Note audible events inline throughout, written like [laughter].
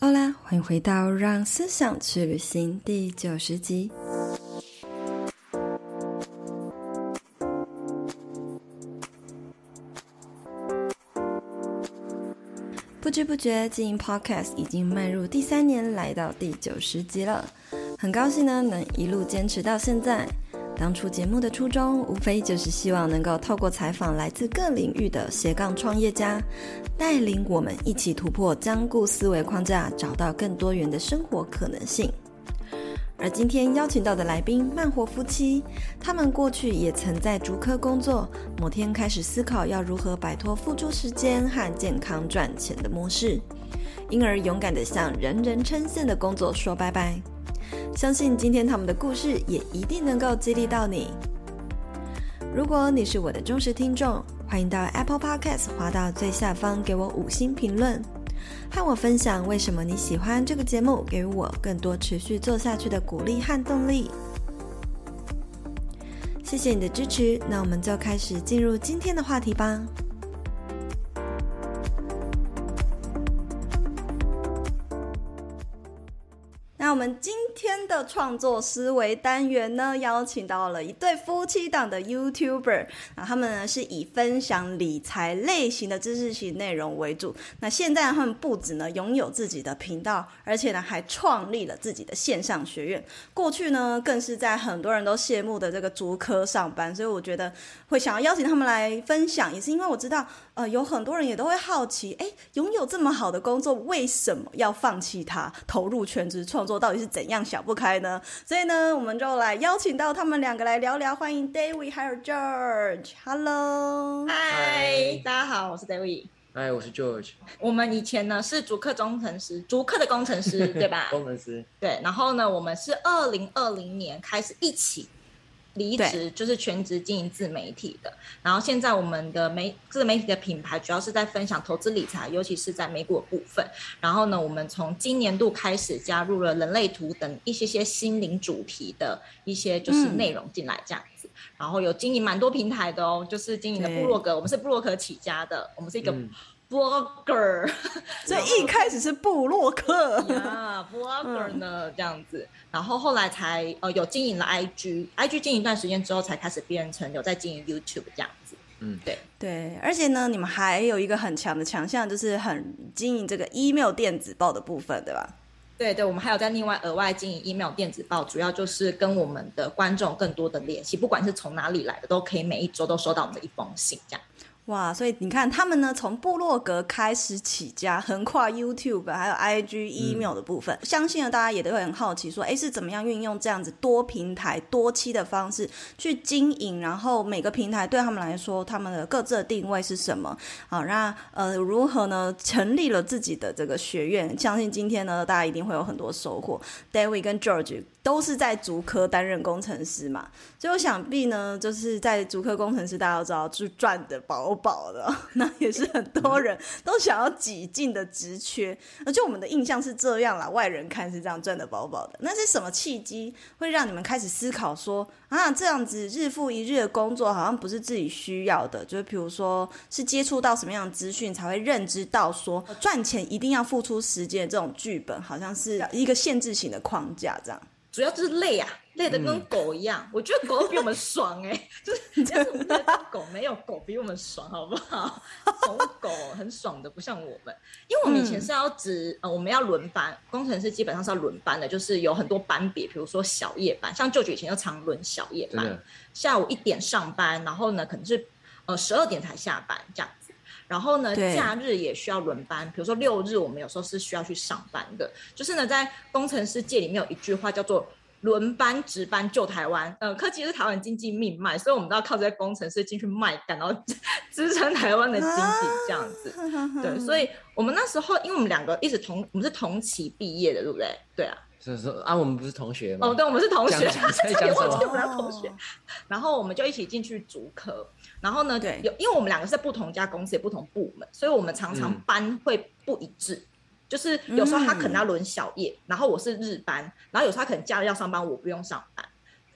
好啦，欢迎回到《让思想去旅行》第九十集。不知不觉，经营 Podcast 已经迈入第三年，来到第九十集了。很高兴呢，能一路坚持到现在。当初节目的初衷，无非就是希望能够透过采访来自各领域的斜杠创业家，带领我们一起突破僵固思维框架，找到更多元的生活可能性。而今天邀请到的来宾慢活夫妻，他们过去也曾在竹科工作，某天开始思考要如何摆脱付出时间和健康赚钱的模式，因而勇敢地向人人称羡的工作说拜拜。相信今天他们的故事也一定能够激励到你。如果你是我的忠实听众，欢迎到 Apple Podcast 滑到最下方给我五星评论，和我分享为什么你喜欢这个节目，给我更多持续做下去的鼓励和动力。谢谢你的支持，那我们就开始进入今天的话题吧。那我们今天的创作思维单元呢，邀请到了一对夫妻档的 YouTuber，那他们呢是以分享理财类型的知识型内容为主。那现在他们不止呢拥有自己的频道，而且呢还创立了自己的线上学院。过去呢更是在很多人都羡慕的这个足科上班，所以我觉得会想要邀请他们来分享，也是因为我知道，呃，有很多人也都会好奇，诶，拥有这么好的工作，为什么要放弃它，投入全职创作？到底是怎样想不开呢？所以呢，我们就来邀请到他们两个来聊聊。欢迎 David 还有 George。Hello，嗨，大家好，我是 David。嗨，我是 George。我们以前呢是竹科工程师，竹科的工程师对吧？[laughs] 工程师。对，然后呢，我们是二零二零年开始一起。离职就是全职经营自媒体的，然后现在我们的媒自媒体的品牌主要是在分享投资理财，尤其是在美股的部分。然后呢，我们从今年度开始加入了人类图等一些些心灵主题的一些就是内容进来这样子。嗯、然后有经营蛮多平台的哦，就是经营的部落格，我们是部落格起家的，我们是一个。嗯 Blogger，[laughs] 所以一开始是布洛克呀，Blogger 呢这样子，然后后来才呃有经营了 IG，IG 经营一段时间之后，才开始变成有在经营 YouTube 这样子。嗯，对。对，而且呢，你们还有一个很强的强项，就是很经营这个 email 电子报的部分，对吧？对对，我们还有在另外额外经营 email 电子报，主要就是跟我们的观众更多的联系，不管是从哪里来的，都可以每一周都收到我们的一封信这样。哇，所以你看他们呢，从部落格开始起家，横跨 YouTube 还有 IG、email 的部分，嗯、相信呢大家也都会很好奇，说，哎，是怎么样运用这样子多平台、多期的方式去经营？然后每个平台对他们来说，他们的各自的定位是什么？好，那呃，如何呢？成立了自己的这个学院，相信今天呢，大家一定会有很多收获。David 跟 George 都是在竹科担任工程师嘛，所以我想必呢，就是在竹科工程师，大家都知道，就赚的饱。饱的，[laughs] 那也是很多人都想要挤进的职缺，而且我们的印象是这样啦，外人看是这样赚的饱饱的。那是什么契机会让你们开始思考说啊，这样子日复一日的工作好像不是自己需要的？就是比如说是接触到什么样的资讯才会认知到说赚钱一定要付出时间这种剧本，好像是一个限制型的框架这样。主要就是累啊。累得跟狗一样，嗯、我觉得狗比我们爽哎、欸，[laughs] 就是但是我们的狗没有狗比我们爽，好不好？[laughs] 宠物狗很爽的，不像我们，因为我们以前是要值，呃，我们要轮班，工程师基本上是要轮班的，就是有很多班别，比如说小夜班，像舅舅以前就常轮小夜班，下午一点上班，然后呢可能是呃十二点才下班这样。子，然后呢假日也需要轮班，比如说六日我们有时候是需要去上班的，就是呢在工程师界里面有一句话叫做。轮班值班救台湾，呃，科技是台湾经济命脉，所以我们都要靠这些工程师进去卖干，然后 [laughs] 支撑台湾的经济这样子。啊、对，所以我们那时候，因为我们两个一直同，我们是同期毕业的，对不对？对啊。是是啊，我们不是同学吗？哦，对，我们是同学，差点忘记我们是同学。然后我们就一起进去主科，然后呢，对，有因为我们两个是在不同家公司，也不同部门，所以我们常常班会不一致。嗯。就是有时候他可能要轮小夜，嗯、然后我是日班，然后有时候他可能假日要上班，我不用上班，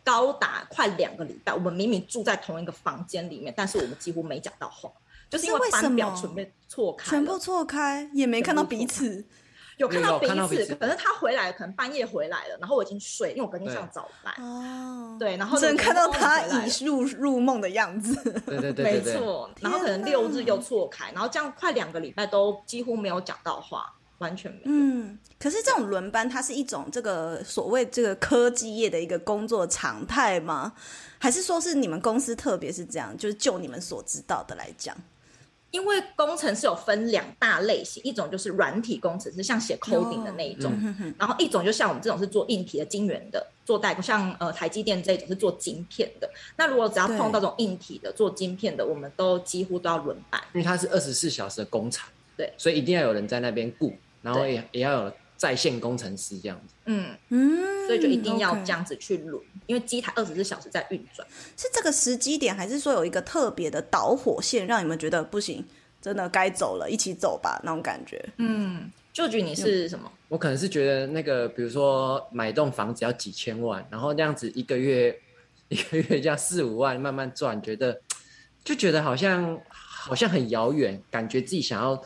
高达快两个礼拜，我们明明住在同一个房间里面，但是我们几乎没讲到话，就是因为班表全被错开，全部错开，也没看到彼此。有看到彼此，有看到彼此可是他回来，可能半夜回来了，然后我已经睡，因为我隔天上早班。哦，对，然后只能看到他已入入梦的样子。对对对没错，然后可能六日又错开，然后这样快两个礼拜都几乎没有讲到话，完全没有。嗯，可是这种轮班，它是一种这个所谓这个科技业的一个工作常态吗？还是说是你们公司特别是这样？就是就你们所知道的来讲。因为工程是有分两大类型，一种就是软体工程师，像写 coding 的那一种，哦、然后一种就像我们这种是做硬体的晶圆的，做代工，像呃台积电这一种是做晶片的。那如果只要碰到这种硬体的做晶片的，我们都几乎都要轮班，因为它是二十四小时的工厂，对，所以一定要有人在那边顾，然后也也要有在线工程师这样子。嗯嗯，所以就一定要这样子去轮，因为机台二十四小时在运转。是这个时机点，还是说有一个特别的导火线，让你们觉得不行？真的该走了，一起走吧，那种感觉。嗯，就觉得你是什么？我可能是觉得那个，比如说买栋房子要几千万，然后那样子一个月 [laughs] 一个月这样四五万慢慢赚，觉得就觉得好像好像很遥远，感觉自己想要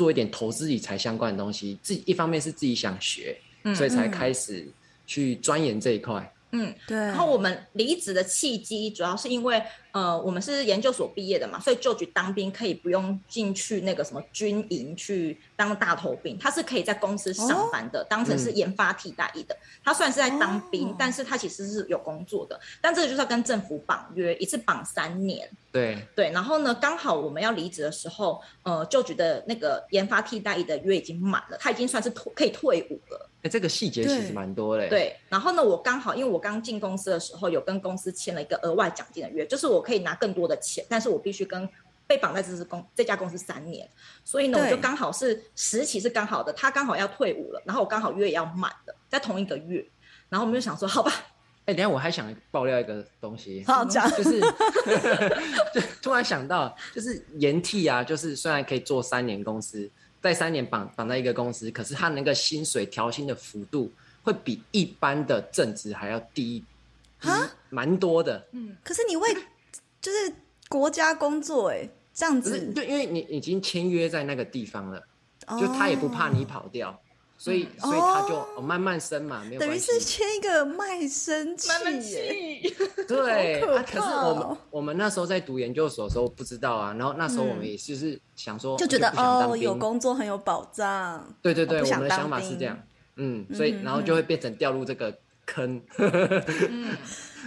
做一点投资理财相关的东西。自己一方面是自己想学，嗯、所以才开始去钻研这一块。嗯，对。然后我们离职的契机，主要是因为，呃，我们是研究所毕业的嘛，所以就局当兵可以不用进去那个什么军营去当大头兵，他是可以在公司上班的，哦、当成是研发替代役的。他虽然是在当兵，哦、但是他其实是有工作的。但这个就是要跟政府绑约，一次绑三年。对对。然后呢，刚好我们要离职的时候，呃，就局的那个研发替代役的约已经满了，他已经算是退可以退伍了。哎，这个细节其实蛮多嘞。对，然后呢，我刚好因为我刚进公司的时候，有跟公司签了一个额外奖金的约，就是我可以拿更多的钱，但是我必须跟被绑在这支公这家公司三年，所以呢，我就刚好是时期是刚好的，他刚好要退伍了，然后我刚好约也要满了，在同一个月，然后我们就想说，好吧，哎，等下我还想爆料一个东西，好讲，就是 [laughs] 就突然想到，就是延替啊，就是虽然可以做三年公司。在三年绑绑在一个公司，可是他那个薪水调薪的幅度会比一般的正职还要低，啊，蛮多的。嗯，可是你为就是国家工作，哎，这样子，对因为你已经签约在那个地方了，就他也不怕你跑掉。哦所以，所以他就、哦、慢慢升嘛，没有关系。等于是签一个卖身契，卖身契。[laughs] 对、哦、啊，可是我们我们那时候在读研究所的时候不知道啊，然后那时候我们也就是想说，就觉得哦，有工作很有保障。对对对，我，我们的想法是这样。嗯，所以然后就会变成掉入这个坑。嗯，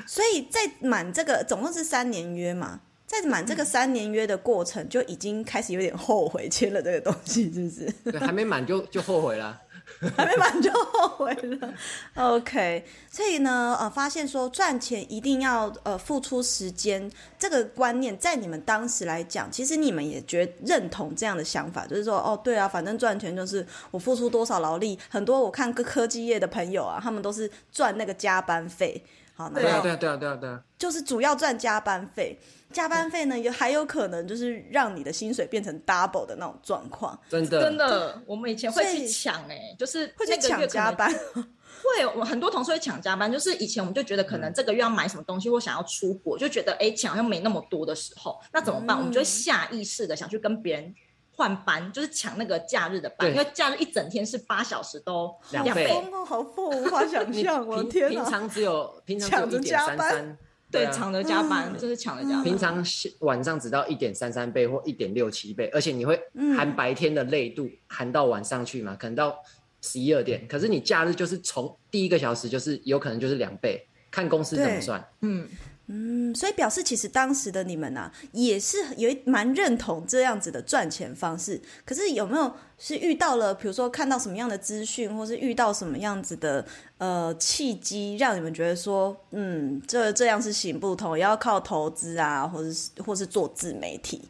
所以在满这个总共是三年约嘛，在满这个三年约的过程，就已经开始有点后悔签了这个东西，是不是？对，还没满就就后悔了。[laughs] 还没满就后悔了，OK。所以呢，呃，发现说赚钱一定要呃付出时间，这个观念在你们当时来讲，其实你们也觉得认同这样的想法，就是说，哦，对啊，反正赚钱就是我付出多少劳力。很多我看各科技业的朋友啊，他们都是赚那个加班费。好，对啊，对啊，对啊，对啊，对啊，就是主要赚加班费。加班费呢，也还有可能就是让你的薪水变成 double 的那种状况。真的，真的，我们以前会去抢哎，就是会去抢加班。会，我很多同事会抢加班。就是以前我们就觉得可能这个月要买什么东西，或想要出国，就觉得哎，钱好像没那么多的时候，那怎么办？我们就会下意识的想去跟别人换班，就是抢那个假日的班，因为假日一整天是八小时都两倍哦，好疯，无法想 [laughs] 象，我的天哪！平常只有平常只有一点三三。对，抢着加班，就、嗯、是抢着加班。平常晚上只到一点三三倍或一点六七倍，而且你会含白天的累度，含到晚上去嘛？可能到十一二点。可是你假日就是从第一个小时就是有可能就是两倍，看公司怎么算。嗯。嗯，所以表示其实当时的你们啊，也是有蛮认同这样子的赚钱方式。可是有没有是遇到了，比如说看到什么样的资讯，或是遇到什么样子的呃契机，让你们觉得说，嗯，这这样是行不通，要靠投资啊，或者是或是做自媒体。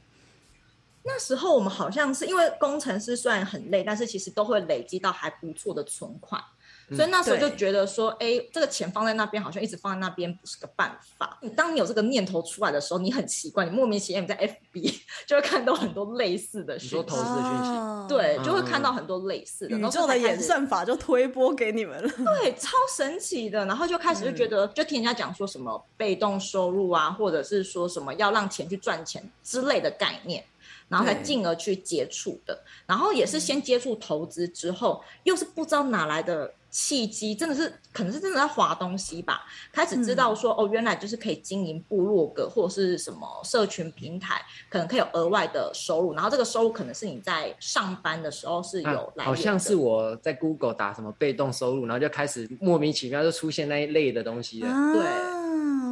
那时候我们好像是因为工程师虽然很累，但是其实都会累积到还不错的存款。所以那时候就觉得说，哎、欸，这个钱放在那边，好像一直放在那边不是个办法。你当你有这个念头出来的时候，你很奇怪，你莫名其妙在 FB [laughs] 就会看到很多类似的讯息，你说投资的讯息，哦、对，就会看到很多类似的。宇宙的演算法就推播给你们了，对，超神奇的。然后就开始就觉得，就听人家讲说什么被动收入啊，或者是说什么要让钱去赚钱之类的概念。然后才进而去接触的。然后也是先接触投资之后，又是不知道哪来的。契机真的是，可能是真的在划东西吧，开始知道说、嗯、哦，原来就是可以经营部落格或者是什么社群平台，可能可以有额外的收入，然后这个收入可能是你在上班的时候是有来、啊。好像是我在 Google 打什么被动收入，然后就开始莫名其妙就出现那一类的东西了。啊、对。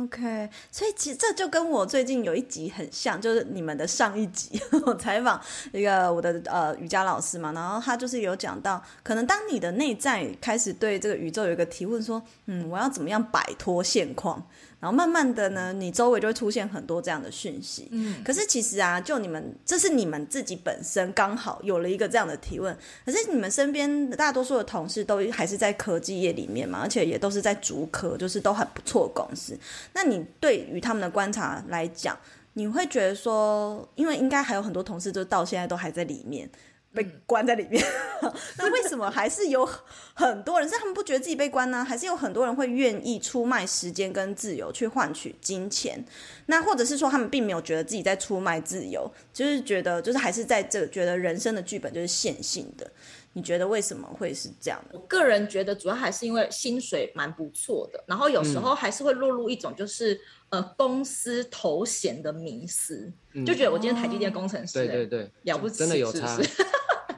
OK，所以其实这就跟我最近有一集很像，就是你们的上一集 [laughs] 我采访一个我的呃瑜伽老师嘛，然后他就是有讲到，可能当你的内在开始对这个宇宙有一个提问，说，嗯，我要怎么样摆脱现况？然后慢慢的呢，你周围就会出现很多这样的讯息。嗯，可是其实啊，就你们，这是你们自己本身刚好有了一个这样的提问。可是你们身边大多数的同事都还是在科技业里面嘛，而且也都是在主科，就是都很不错的公司。那你对于他们的观察来讲，你会觉得说，因为应该还有很多同事就到现在都还在里面。被关在里面，[laughs] 那为什么还是有很多人？是他们不觉得自己被关呢？还是有很多人会愿意出卖时间跟自由去换取金钱？那或者是说他们并没有觉得自己在出卖自由，就是觉得就是还是在这觉得人生的剧本就是线性的？你觉得为什么会是这样的？我个人觉得主要还是因为薪水蛮不错的，然后有时候还是会落入一种就是、嗯、呃公司头衔的迷思，嗯、就觉得我今天台积电工程师、欸，对对对，了不起，真的有差。是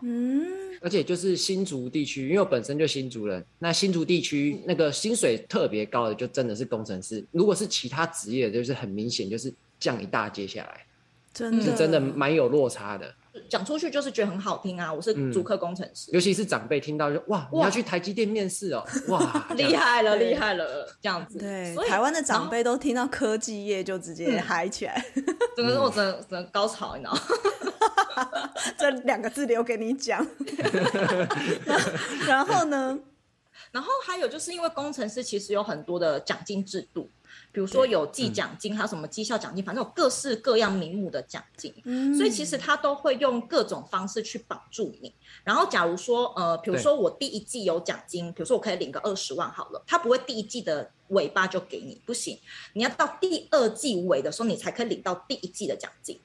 嗯，而且就是新竹地区，因为我本身就新竹人，那新竹地区那个薪水特别高的，就真的是工程师。如果是其他职业，就是很明显就是降一大截下来，真的是真的蛮有落差的。讲出去就是觉得很好听啊，我是主科工程师，尤其是长辈听到就哇，你要去台积电面试哦，哇，[laughs] 厉害了，厉害了，这样子。对，台湾的长辈都听到科技业就直接嗨起来，[laughs] 整个我整整高潮，你知道。[laughs] 这两个字留给你讲，然后呢？然后还有就是因为工程师其实有很多的奖金制度，比如说有季奖金，还有什么绩效奖金，反正有各式各样名目的奖金。嗯，所以其实他都会用各种方式去绑住你。然后假如说呃，比如说我第一季有奖金，比如说我可以领个二十万好了，他不会第一季的尾巴就给你，不行，你要到第二季尾的时候，你才可以领到第一季的奖金。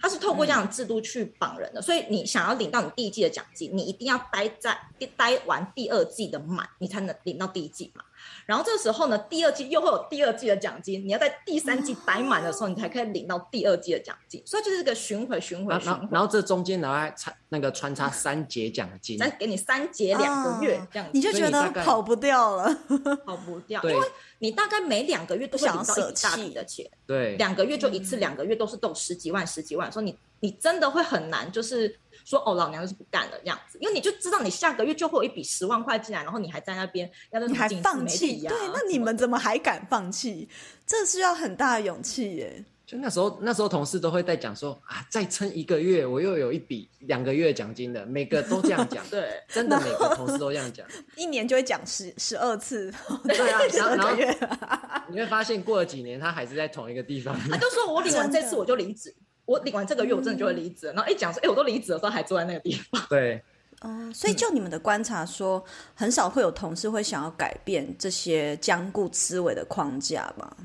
他是透过这样的制度去绑人的，嗯、所以你想要领到你第一季的奖金，你一定要待在待完第二季的满，你才能领到第一季嘛。然后这个时候呢，第二季又会有第二季的奖金，你要在第三季待满的时候，你才可以领到第二季的奖金。所以就是一个巡回、巡回、巡回。然后这中间然后还穿那个穿插三节奖金，再给你三节两个月这样子，你就觉得跑不掉了，[laughs] 跑不掉，因为你大概每两个月都会领到一大笔的钱，对，两个月就一次，两个月都是都十几万、十几万，所以你你真的会很难，就是。说哦，老娘就是不干了这样子，因为你就知道你下个月就会有一笔十万块进来，然后你还在那边要那、啊、你还放弃？对，那你们怎么还敢放弃？这是要很大的勇气耶。就那时候，那时候同事都会在讲说啊，再撑一个月，我又有一笔两个月奖金的，每个都这样讲。[laughs] 对，真的每个同事都这样讲，[laughs] 一年就会讲十十二次。[laughs] 对啊，然后然后你会发现过了几年，他还是在同一个地方。他就说我领完这次我就离职。我领完这个月，我真的就会离职。嗯、然后一讲说，哎，我都离职的时候，还坐在那个地方。对，哦、呃，所以就你们的观察说，很少会有同事会想要改变这些僵固思维的框架吧？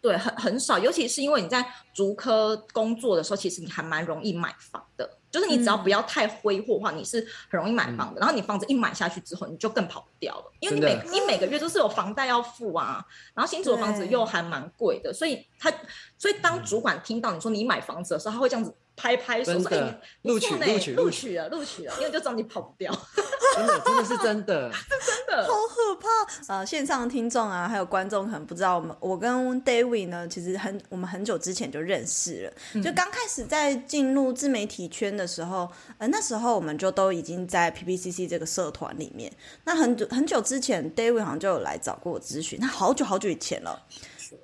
对，很很少，尤其是因为你在竹科工作的时候，其实你还蛮容易买房的。就是你只要不要太挥霍的话，嗯、你是很容易买房的。然后你房子一买下去之后，你就更跑不掉了，因为你每你每个月都是有房贷要付啊。然后新竹的房子又还蛮贵的，所以他所以当主管听到你说你买房子的时候，他会这样子。拍拍手说：“哎，录取录取录取了，录取了，因为就知道你跑不掉。[laughs] 真的，真的是真的，[laughs] 是真的，好可怕。呃，线上的听众啊，还有观众可能不知道，我们我跟 David 呢，其实很我们很久之前就认识了。嗯、就刚开始在进入自媒体圈的时候，呃，那时候我们就都已经在 PPCC 这个社团里面。那很久很久之前，David 好像就有来找过我咨询。那好久好久以前了，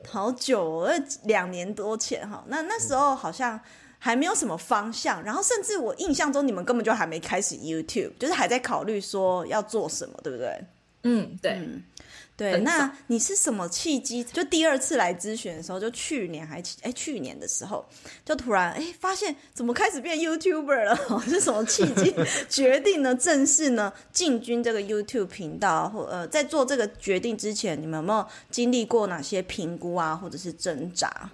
好久，两年多前哈。那那时候好像。”还没有什么方向，然后甚至我印象中你们根本就还没开始 YouTube，就是还在考虑说要做什么，对不对？嗯，对，嗯、对。那你是什么契机？就第二次来咨询的时候，就去年还哎去年的时候，就突然哎发现怎么开始变 YouTuber 了？[laughs] 是什么契机决定呢？正式呢进军这个 YouTube 频道？或呃在做这个决定之前，你们有没有经历过哪些评估啊，或者是挣扎？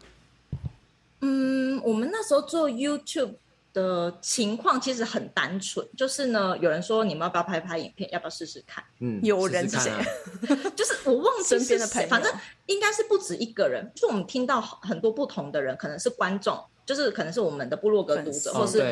嗯，我们那时候做 YouTube 的情况其实很单纯，就是呢，有人说你们要不要拍拍影片，要不要试试看？嗯，有人是谁？[laughs] 就是我忘记是谁，身边的朋友反正应该是不止一个人。就我们听到很多不同的人，可能是观众，就是可能是我们的部落格读者，或是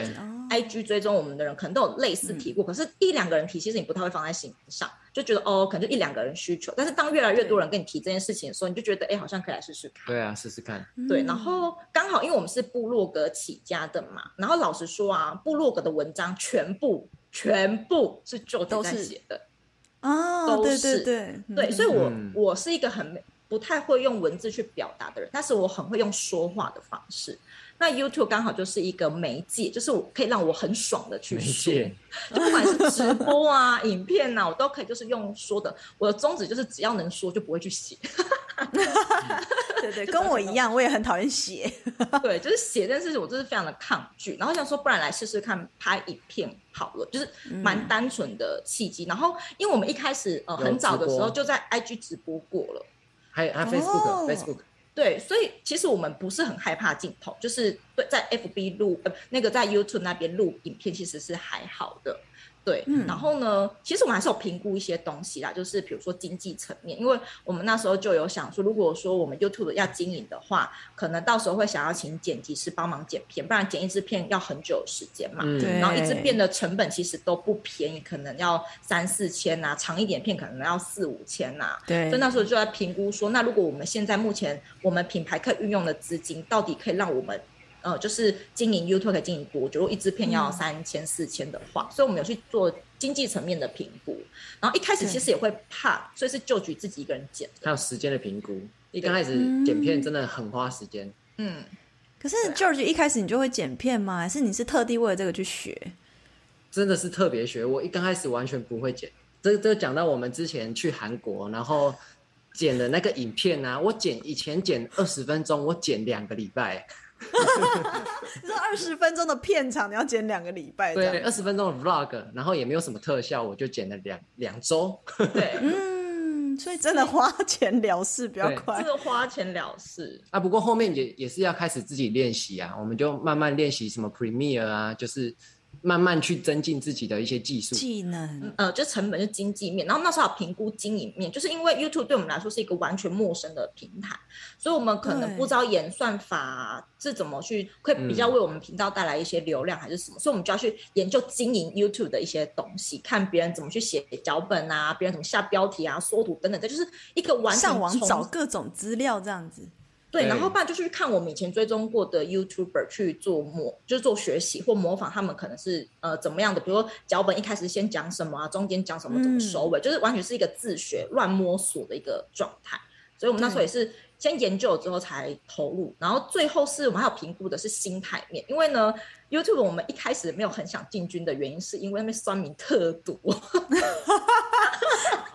IG 追踪我们的人，可能都有类似提过。可是，一两个人提，其实你不太会放在心上，就觉得哦，可能就一两个人需求。但是，当越来越多人跟你提这件事情的时候，你就觉得哎，好像可以来试试看。对啊，试试看。对，然后刚好因为我们是部落格起家的嘛，然后老实说啊，部落格的文章全部全部是就都在写的哦，都对是对对对，所以我嗯我是一个很不太会用文字去表达的人，但是我很会用说话的方式。那 YouTube 刚好就是一个媒介，就是我可以让我很爽的去媒说，就不管是直播啊、[laughs] 影片啊，我都可以就是用说的。我的宗旨就是只要能说就不会去写。对 [laughs] 对，[laughs] 跟我一样，我也很讨厌写。对，就是写这件事情，我就是非常的抗拒。然后想说，不然来试试看拍影片好了，就是蛮单纯的契机。然后，因为我们一开始呃有很早的时候就在 IG 直播过了，还有还有哦 Facebook，Facebook，对，所以其实我们不是很害怕镜头，就是对在 FB 录呃那个在 YouTube 那边录影片，其实是还好的。对，嗯。然后呢，其实我们还是有评估一些东西啦，就是比如说经济层面，因为我们那时候就有想说，如果说我们 YouTube 要经营的话，可能到时候会想要请剪辑师帮忙剪片，不然剪一支片要很久的时间嘛。嗯，然后一支片的成本其实都不便宜，可能要三四千呐、长一点片可能要四五千呐、对。所以那时候就在评估说，那如果我们现在目前我们品牌可以运用的资金，到底可以让我们呃，就是经营 YouTube 可以经营多久？如果一支片要三千四千的话，所以我们有去做经济层面的评估。然后一开始其实也会怕，所以是就举自己一个人剪的。还有时间的评估。一刚开始剪片真的很花时间。嗯，可是 George 一开始你就会剪片吗？还是你是特地为了这个去学？真的是特别学，我一刚开始完全不会剪。这这讲到我们之前去韩国，然后剪的那个影片啊，我剪以前剪二十分钟，我剪两个礼拜。[laughs] 这二十分钟的片场，你要剪两个礼拜？对，二十分钟的 vlog，然后也没有什么特效，我就剪了两两周。对，[laughs] 嗯，所以真的花钱了事比较快这。个花钱了事。啊，不过后面也也是要开始自己练习啊，我们就慢慢练习什么 Premiere 啊，就是慢慢去增进自己的一些技术。技能，呃，就成本是经济面，然后那时候有评估经营面，就是因为 YouTube 对我们来说是一个完全陌生的平台，所以我们可能不知道演算法是怎么去，会比较为我们频道带来一些流量还是什么，嗯、所以我们就要去研究经营 YouTube 的一些东西，看别人怎么去写脚本啊，别人怎么下标题啊、缩图等等，这就是一个完全上网找各种资料这样子。对，然后不然就去看我们以前追踪过的 YouTuber 去做模，就是做学习或模仿他们可能是呃怎么样的，比如说脚本一开始先讲什么啊，中间讲什么，怎么收尾，嗯、就是完全是一个自学乱摸索的一个状态。所以我们那时候也是先研究了之后才投入，然后最后是我们还有评估的是心态面，因为呢 YouTube 我们一开始没有很想进军的原因，是因为那边酸民特多。[laughs]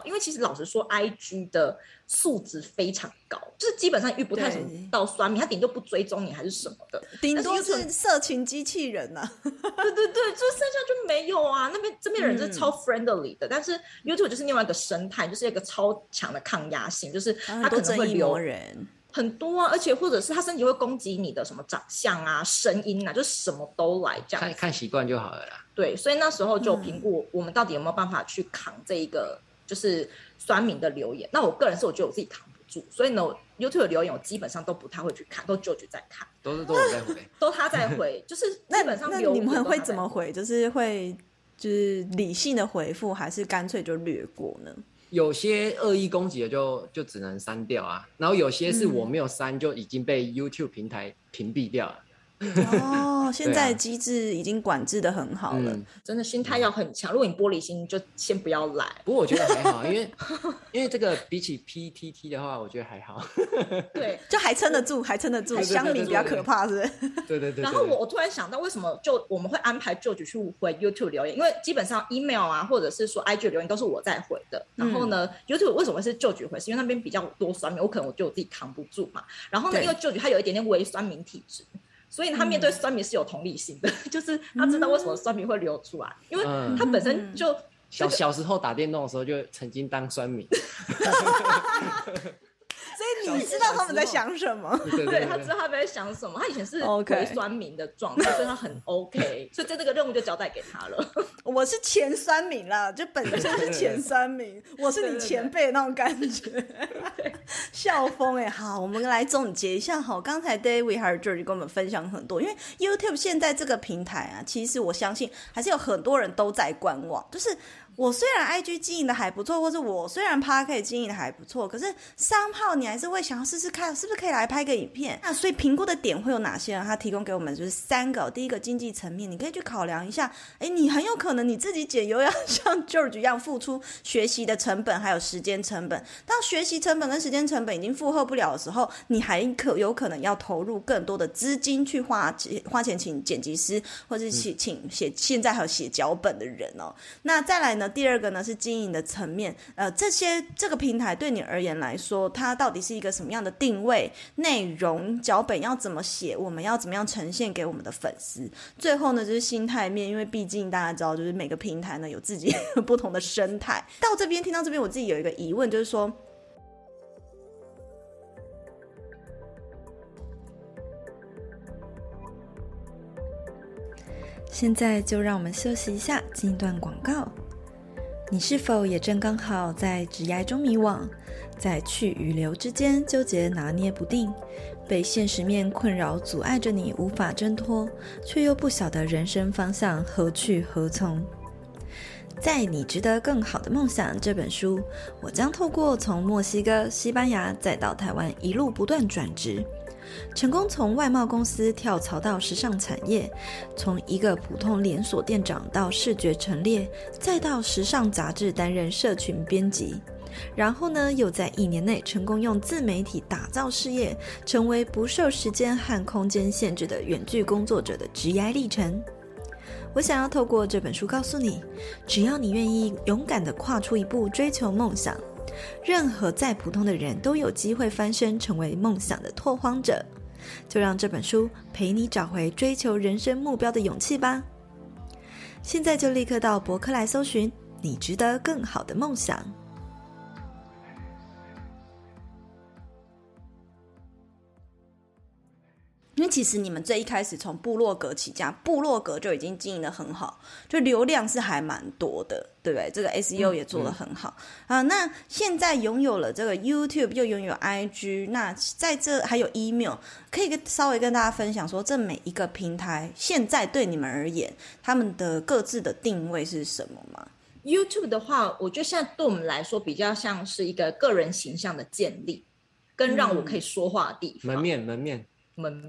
因为其实老实说，IG 的素质非常高，就是基本上遇不太什么到酸民，他顶多不追踪你还是什么的，顶多是色情机器人呐、啊。对对对，就剩下就没有啊。那边这边人是超 friendly 的，嗯、但是 YouTube 就是另外一个生态，就是一个超强的抗压性，就是他可能会留人很多啊，而且或者是他甚至会攻击你的什么长相啊、声音啊，就什么都来这样。看看习惯就好了啦。对，所以那时候就评估我们到底有没有办法去扛这一个。就是酸民的留言，那我个人是我觉得我自己扛不住，所以呢，YouTube 的留言我基本上都不太会去看，都就就在看，都是都我在回，[laughs] 都他在回，就是 [laughs] 基本上留言那，那你们会怎么回？就是会就是理性的回复，还是干脆就略过呢？有些恶意攻击的就就只能删掉啊，然后有些是我没有删就已经被 YouTube 平台屏蔽掉了。哦，[laughs] 现在机制已经管制的很好了，嗯、真的心态要很强。如果你玻璃心，就先不要来。不过我觉得还好，因为 [laughs] 因为这个比起 PTT 的话，我觉得还好。对，[laughs] 就还撑得住，还撑得住。乡民比较可怕，是不是？对对对。然后我我突然想到，为什么就我们会安排 George 去回 YouTube 留言？因为基本上 email 啊，或者是说 IG 留言都是我在回的。然后呢、嗯、，YouTube 为什么会是 George 回？是因为那边比较多酸民，我可能我觉得我自己扛不住嘛。然后呢，因为 George 他有一点点微酸民体质。所以他面对酸民是有同理心的，嗯、[laughs] 就是他知道为什么酸民会流出来，因为他本身就、嗯、小小时候打电动的时候就曾经当酸民，[laughs] 你知道他们在想什么？对，对，对，对，他知道他们在想什么。他以前是微酸民的状态，Okay. 所以他很 OK，[laughs] 所以在这个任务就交代给他了。[laughs] 我是前三名啦，就本身是前三名，我是你前辈那种感觉。校风哎，好，我们来总结一下好，刚才 David 还有 George 跟我们分享很多，因为 YouTube 现在这个平台啊，其实我相信还是有很多人都在观望，就是。我虽然 IG 经营的还不错，或是我虽然 Podcast 经营的还不错，可是 somehow 你还是会想要试试看，是不是可以来拍个影片？那所以评估的点会有哪些呢？他提供给我们就是三个。第一个经济层面，你可以去考量一下，哎，你很有可能你自己剪又要 [laughs] 像 George 一样付出学习的成本，还有时间成本。当学习成本跟时间成本已经负荷不了的时候，你还可有可能要投入更多的资金去花花钱请剪辑师，或者请请写现在还有写脚本的人哦。那再来呢？第二个呢是经营的层面，呃，这些这个平台对你而言来说，它到底是一个什么样的定位？内容脚本要怎么写？我们要怎么样呈现给我们的粉丝？最后呢就是心态面，因为毕竟大家知道，就是每个平台呢有自己 [laughs] 不同的生态。到这边听到这边，我自己有一个疑问，就是说，现在就让我们休息一下，进一段广告。你是否也正刚好在职涯中迷惘，在去与留之间纠结拿捏不定，被现实面困扰阻碍着你无法挣脱，却又不晓得人生方向何去何从？在《你值得更好的梦想》这本书，我将透过从墨西哥、西班牙再到台湾一路不断转职。成功从外贸公司跳槽到时尚产业，从一个普通连锁店长到视觉陈列，再到时尚杂志担任社群编辑，然后呢，又在一年内成功用自媒体打造事业，成为不受时间和空间限制的远距工作者的职业历程。我想要透过这本书告诉你，只要你愿意勇敢地跨出一步，追求梦想。任何再普通的人都有机会翻身，成为梦想的拓荒者。就让这本书陪你找回追求人生目标的勇气吧。现在就立刻到博客来搜寻“你值得更好的梦想”。因为其实你们最一开始从部落格起家，部落格就已经经营的很好，就流量是还蛮多的，对不对？这个 SEO 也做得很好、嗯嗯、啊。那现在拥有了这个 YouTube，又拥有 IG，那在这还有 email，可以跟稍微跟大家分享说，这每一个平台现在对你们而言，他们的各自的定位是什么吗？YouTube 的话，我觉得现在对我们来说比较像是一个个人形象的建立，跟让我可以说话的地方。门面，门面。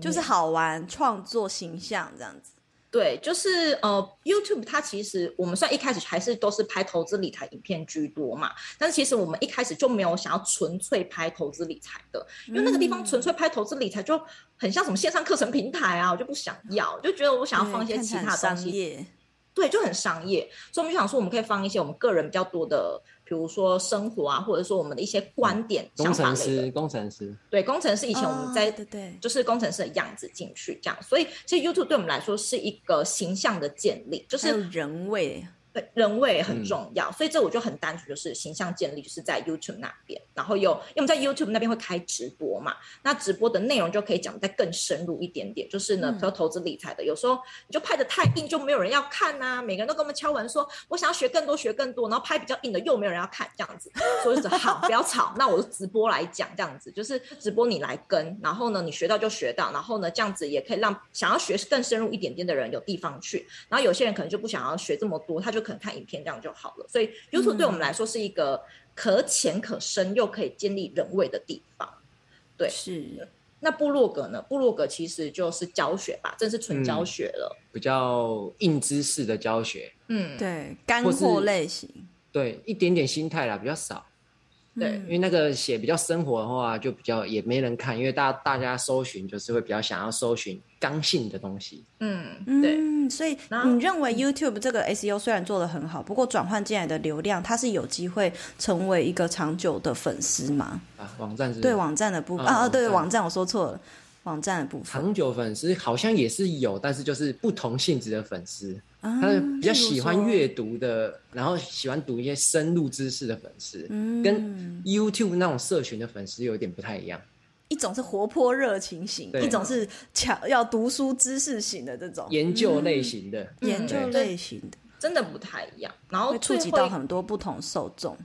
就是好玩，创作形象这样子。对，就是呃，YouTube 它其实我们算一开始还是都是拍投资理财影片居多嘛，但是其实我们一开始就没有想要纯粹拍投资理财的，因为那个地方纯粹拍投资理财就很像什么线上课程平台啊，我就不想要，就觉得我想要放一些其他东西。对，就很商业，所以我们就想说，我们可以放一些我们个人比较多的，比如说生活啊，或者说我们的一些观点、嗯、想法类的。工程师，工程师。对，工程师以前我们在，对对，就是工程师的样子进去这样，所以其实 YouTube 对我们来说是一个形象的建立，就是人味。对，人味很重要，嗯，所以这我就很单纯，就是形象建立，就是在 YouTube 那边，然后有，因为我们在 YouTube 那边会开直播嘛，那直播的内容就可以讲得再更深入一点点，就是呢，比如投资理财的，有时候你就拍得太硬，就没有人要看呐，啊，每个人都跟我们敲完说，我想要学更多，学更多，然后拍比较硬的又没有人要看，这样子，所以就好，不要吵，那我就直播来讲，这样子，就是直播你来跟，然后呢，你学到就学到，然后呢，这样子也可以让想要学更深入一点点的人有地方去，然后有些人可能就不想要学这么多，他就可能看影片这样就好了，所以 YouTube 对我们来说是一个可浅可深又可以建立人味的地方。对，是。那部落格呢？部落格其实就是教学吧，这是纯教学了，嗯，比较硬知识的教学。嗯，对，干货类型。对，一点点心态啦，比较少。对，因为那个写比较生活的话，就比较也没人看，因为大家大家搜寻就是会比较想要搜寻刚性的东西。嗯，对。嗯，所以你认为 YouTube 这个 SEO 虽然做的很好，不过转换进来的流量，它是有机会成为一个长久的粉丝吗？啊，网站是？对，网站的部分啊，啊，对，网站我说错了，网站的部分。长久粉丝好像也是有，但是就是不同性质的粉丝。他是比较喜欢阅读的，然后喜欢读一些深入知识的粉丝，嗯，跟 YouTube 那种社群的粉丝有点不太一样。一种是活泼热情型，一种是强要读书知识型的这种研究类型的，嗯、研究类型的真的不太一样。然后触及到很多不同受众。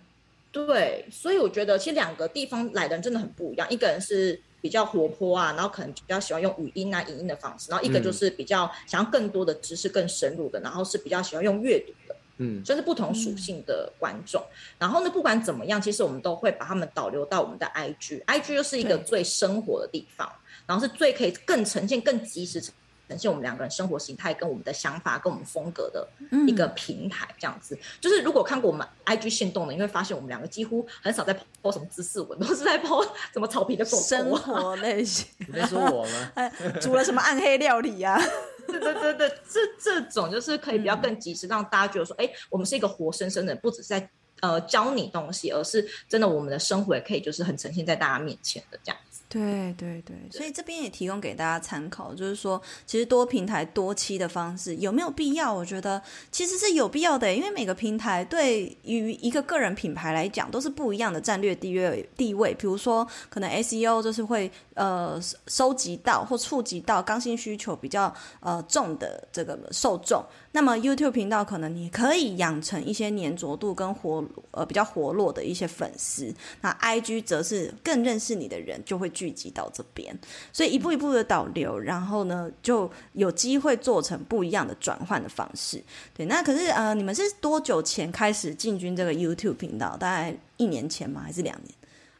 对，所以我觉得其实两个地方来的人真的很不一样。一个人是比较活泼啊，然后可能比较喜欢用语音啊、影音的方式；然后一个就是比较想要更多的知识、更深入的，然后是比较喜欢用阅读的。嗯，算是不同属性的观众。嗯、然后呢，不管怎么样，其实我们都会把他们导流到我们的 IG，IG 又是一个最生活的地方，然后是最可以更呈现、更及时呈现我们两个人生活形态跟我们的想法、跟我们风格的一个平台。这样子，嗯、就是如果看过我们 IG 线动的，你会发现我们两个几乎很少在 po 什么知识文，都是在 po 什么草皮的狗狗、生活类型。你在说我吗？[laughs] 煮了什么暗黑料理呀、啊？[laughs] 对对对对，这这种就是可以比较更及时，让大家觉得说，哎、嗯，我们是一个活生生的，不只是在呃教你东西，而是真的我们的生活也可以就是很呈现在大家面前的这样。对对对，所以这边也提供给大家参考，就是说，其实多平台多期的方式有没有必要？我觉得其实是有必要的，因为每个平台对于一个个人品牌来讲都是不一样的战略地位地位。比如说，可能 SEO 就是会呃收集到或触及到刚性需求比较呃重的这个受众。那么 YouTube 频道可能你可以养成一些黏着度跟活呃比较活络的一些粉丝，那 IG 则是更认识你的人就会聚集到这边，所以一步一步的导流，然后呢就有机会做成不一样的转换的方式。对，那可是呃你们是多久前开始进军这个 YouTube 频道？大概一年前吗？还是两年？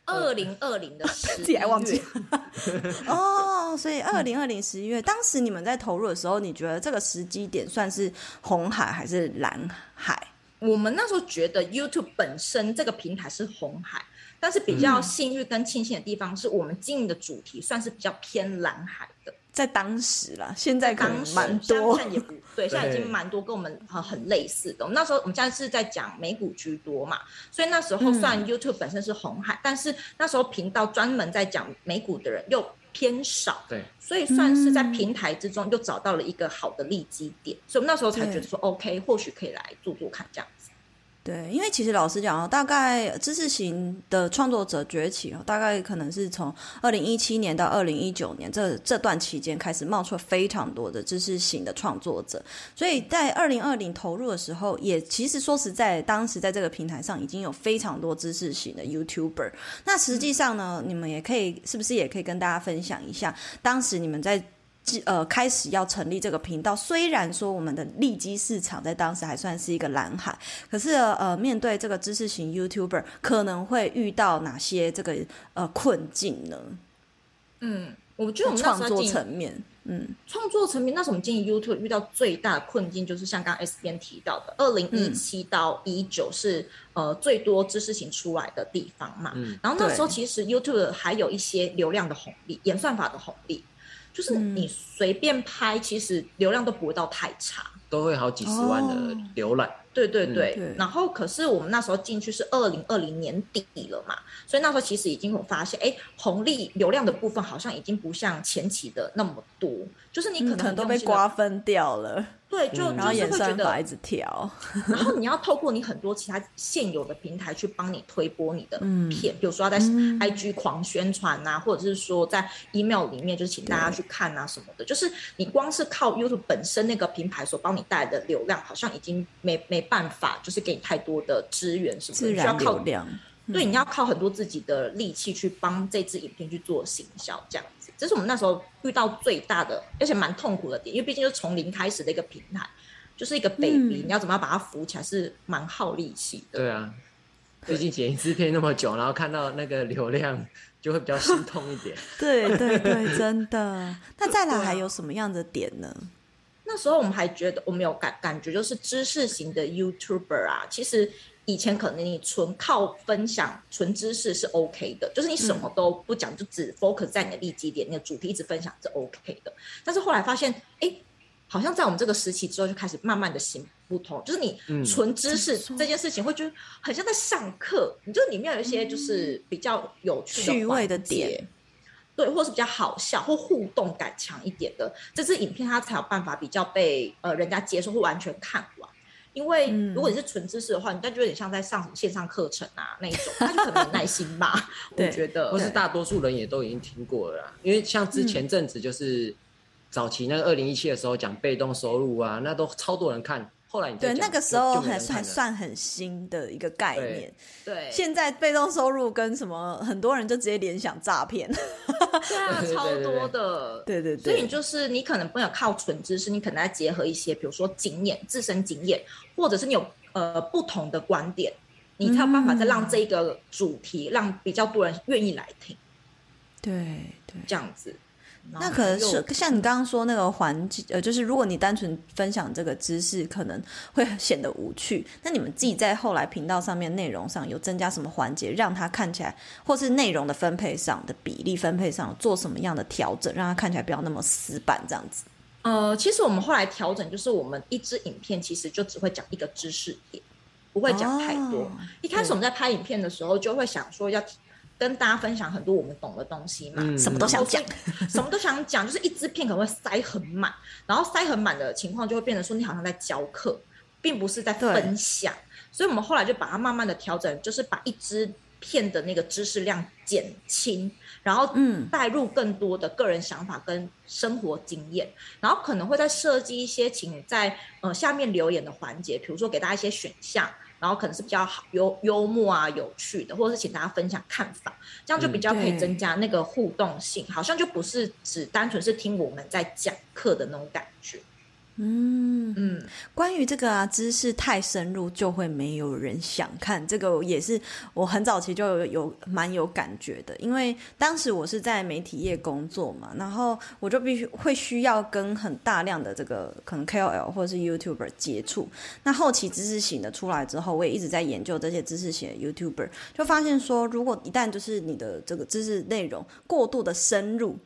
二零二零的十 [laughs] 自己还忘记 [laughs] 哦，所以二零二零十一月，当时你们在投入的时候，你觉得这个时机点算是红海还是蓝海？我们那时候觉得 YouTube 本身这个平台是红海，但是比较幸运跟庆幸的地方是我们经营的主题算是比较偏蓝海的。在当时啦，现在可能蛮多，现在也不对，现在已经蛮多跟我们很很类似的。我们那时候我们现在是在讲美股居多嘛，所以那时候算 YouTube 本身是红海，嗯、但是那时候频道专门在讲美股的人又偏少，对，所以算是在平台之中又找到了一个好的利基点，所以我们那时候才觉得说 OK，或许可以来做做看这样。对，因为其实老实讲哦，大概知识型的创作者崛起哦，大概可能是从二零一七年到二零一九年这这段期间开始冒出了非常多的知识型的创作者，所以在二零二零投入的时候，也其实说实在，当时在这个平台上已经有非常多知识型的 YouTuber。那实际上呢，你们也可以是不是也可以跟大家分享一下，当时你们在。呃，开始要成立这个频道，虽然说我们的利基市场在当时还算是一个蓝海，可是呃，面对这个知识型 YouTuber，可能会遇到哪些这个呃困境呢？嗯，我觉得我们创作层面，嗯，创作层面，那时候我们经营 YouTube 遇到最大的困境，就是像刚刚 S 边提到的，二零一七到一九是、嗯、呃最多知识型出来的地方嘛，嗯，然后那时候其实 YouTube 还有一些流量的红利，演算法的红利。就是你随便拍，其实流量都不会到太差，都会好几十万的浏览。Oh. 对对对，嗯、然后可是我们那时候进去是二零二零年底了嘛，所以那时候其实已经有发现，哎，红利流量的部分好像已经不像前期的那么多，就是你可能，都被瓜分掉了。对，就、嗯、然后演算法一直调，[laughs] 然后你要透过你很多其他现有的平台去帮你推播你的片，嗯、比如说要在 IG 狂宣传啊，嗯、或者是说在 email 里面就是请大家去看啊什么的，就是你光是靠 YouTube 本身那个平台所帮你带来的流量，好像已经没没办法，就是给你太多的资源什么的，需要靠量。对，你要靠很多自己的力气去帮这支影片去做行销，这样。子，这是我们那时候遇到最大的，而且蛮痛苦的点，因为毕竟是从零开始的一个平台，就是一个 baby，、嗯、你要怎么样把它扶起来是蛮耗力气的。对啊，毕竟剪一支片那么久，然后看到那个流量就会比较心痛一点。[laughs] 对对对，[laughs] 真的。那再来还有什么样的点呢？那时候我们还觉得我们有感感觉，就是知识型的 YouTuber 啊，其实。以前可能你纯靠分享、纯知识是 OK 的，就是你什么都不讲，嗯、就只 focus 在你的利基点、你的主题一直分享是 OK 的。但是后来发现，哎，好像在我们这个时期之后就开始慢慢的行不通，就是你纯知识这件事情会觉得很像在上课，你就里面有一些就是比较有趣的、趣味的点。对，或是比较好笑或互动感强一点的，这支影片它才有办法比较被呃人家接受或完全看完。因为如果你是纯知识的话，嗯、你感觉有点像在上什么线上课程啊那一种，他就很没耐心吧？[laughs] 我觉得，或是大多数人也都已经听过了啦。因为像之前阵子就是早期那个二零一七的时候讲被动收入啊，那都超多人看。后来你对那个时候还还算很新的一个概念，对，对。现在被动收入跟什么很多人就直接联想诈骗，[laughs] 对啊，超多的，对对对，所以你就是你可能不能靠纯知识，你可能要结合一些，比如说经验、自身经验，或者是你有呃不同的观点，你才有办法再让这个主题让比较多人愿意来听，对对，这样子。那可能是像你刚刚说那个环节，呃，就是如果你单纯分享这个知识，可能会显得无趣。那你们自己在后来频道上面内容上有增加什么环节，让它看起来，或是内容的分配上的比例分配上做什么样的调整，让它看起来不要那么死板这样子？呃，其实我们后来调整，就是我们一支影片其实就只会讲一个知识点，不会讲太多。哦，一开始我们在拍影片的时候，就会想说要。跟大家分享很多我们懂的东西嘛，什么都想讲，[laughs] 什么都想讲，就是一支片可能会塞很满，然后塞很满的情况就会变成说你好像在教课，并不是在分享。所以我们后来就把它慢慢的调整，就是把一支片的那个知识量减轻，然后带入更多的个人想法跟生活经验，然后可能会再设计一些请在呃下面留言的环节，比如说给大家一些选项。然后可能是比较好幽幽默啊、有趣的，或者是请大家分享看法，这样就比较可以增加那个互动性，好像就不是只单纯是听我们在讲课的那种感觉。嗯嗯，关于这个啊，知识太深入就会没有人想看。这个也是我很早期就有有蛮有感觉的，因为当时我是在媒体业工作嘛，然后我就必须会需要跟很大量的这个可能 KOL 或者是 YouTuber 接触。那后期知识型的出来之后，我也一直在研究这些知识型的 YouTuber，就发现说，如果一旦就是你的这个知识内容过度的深入。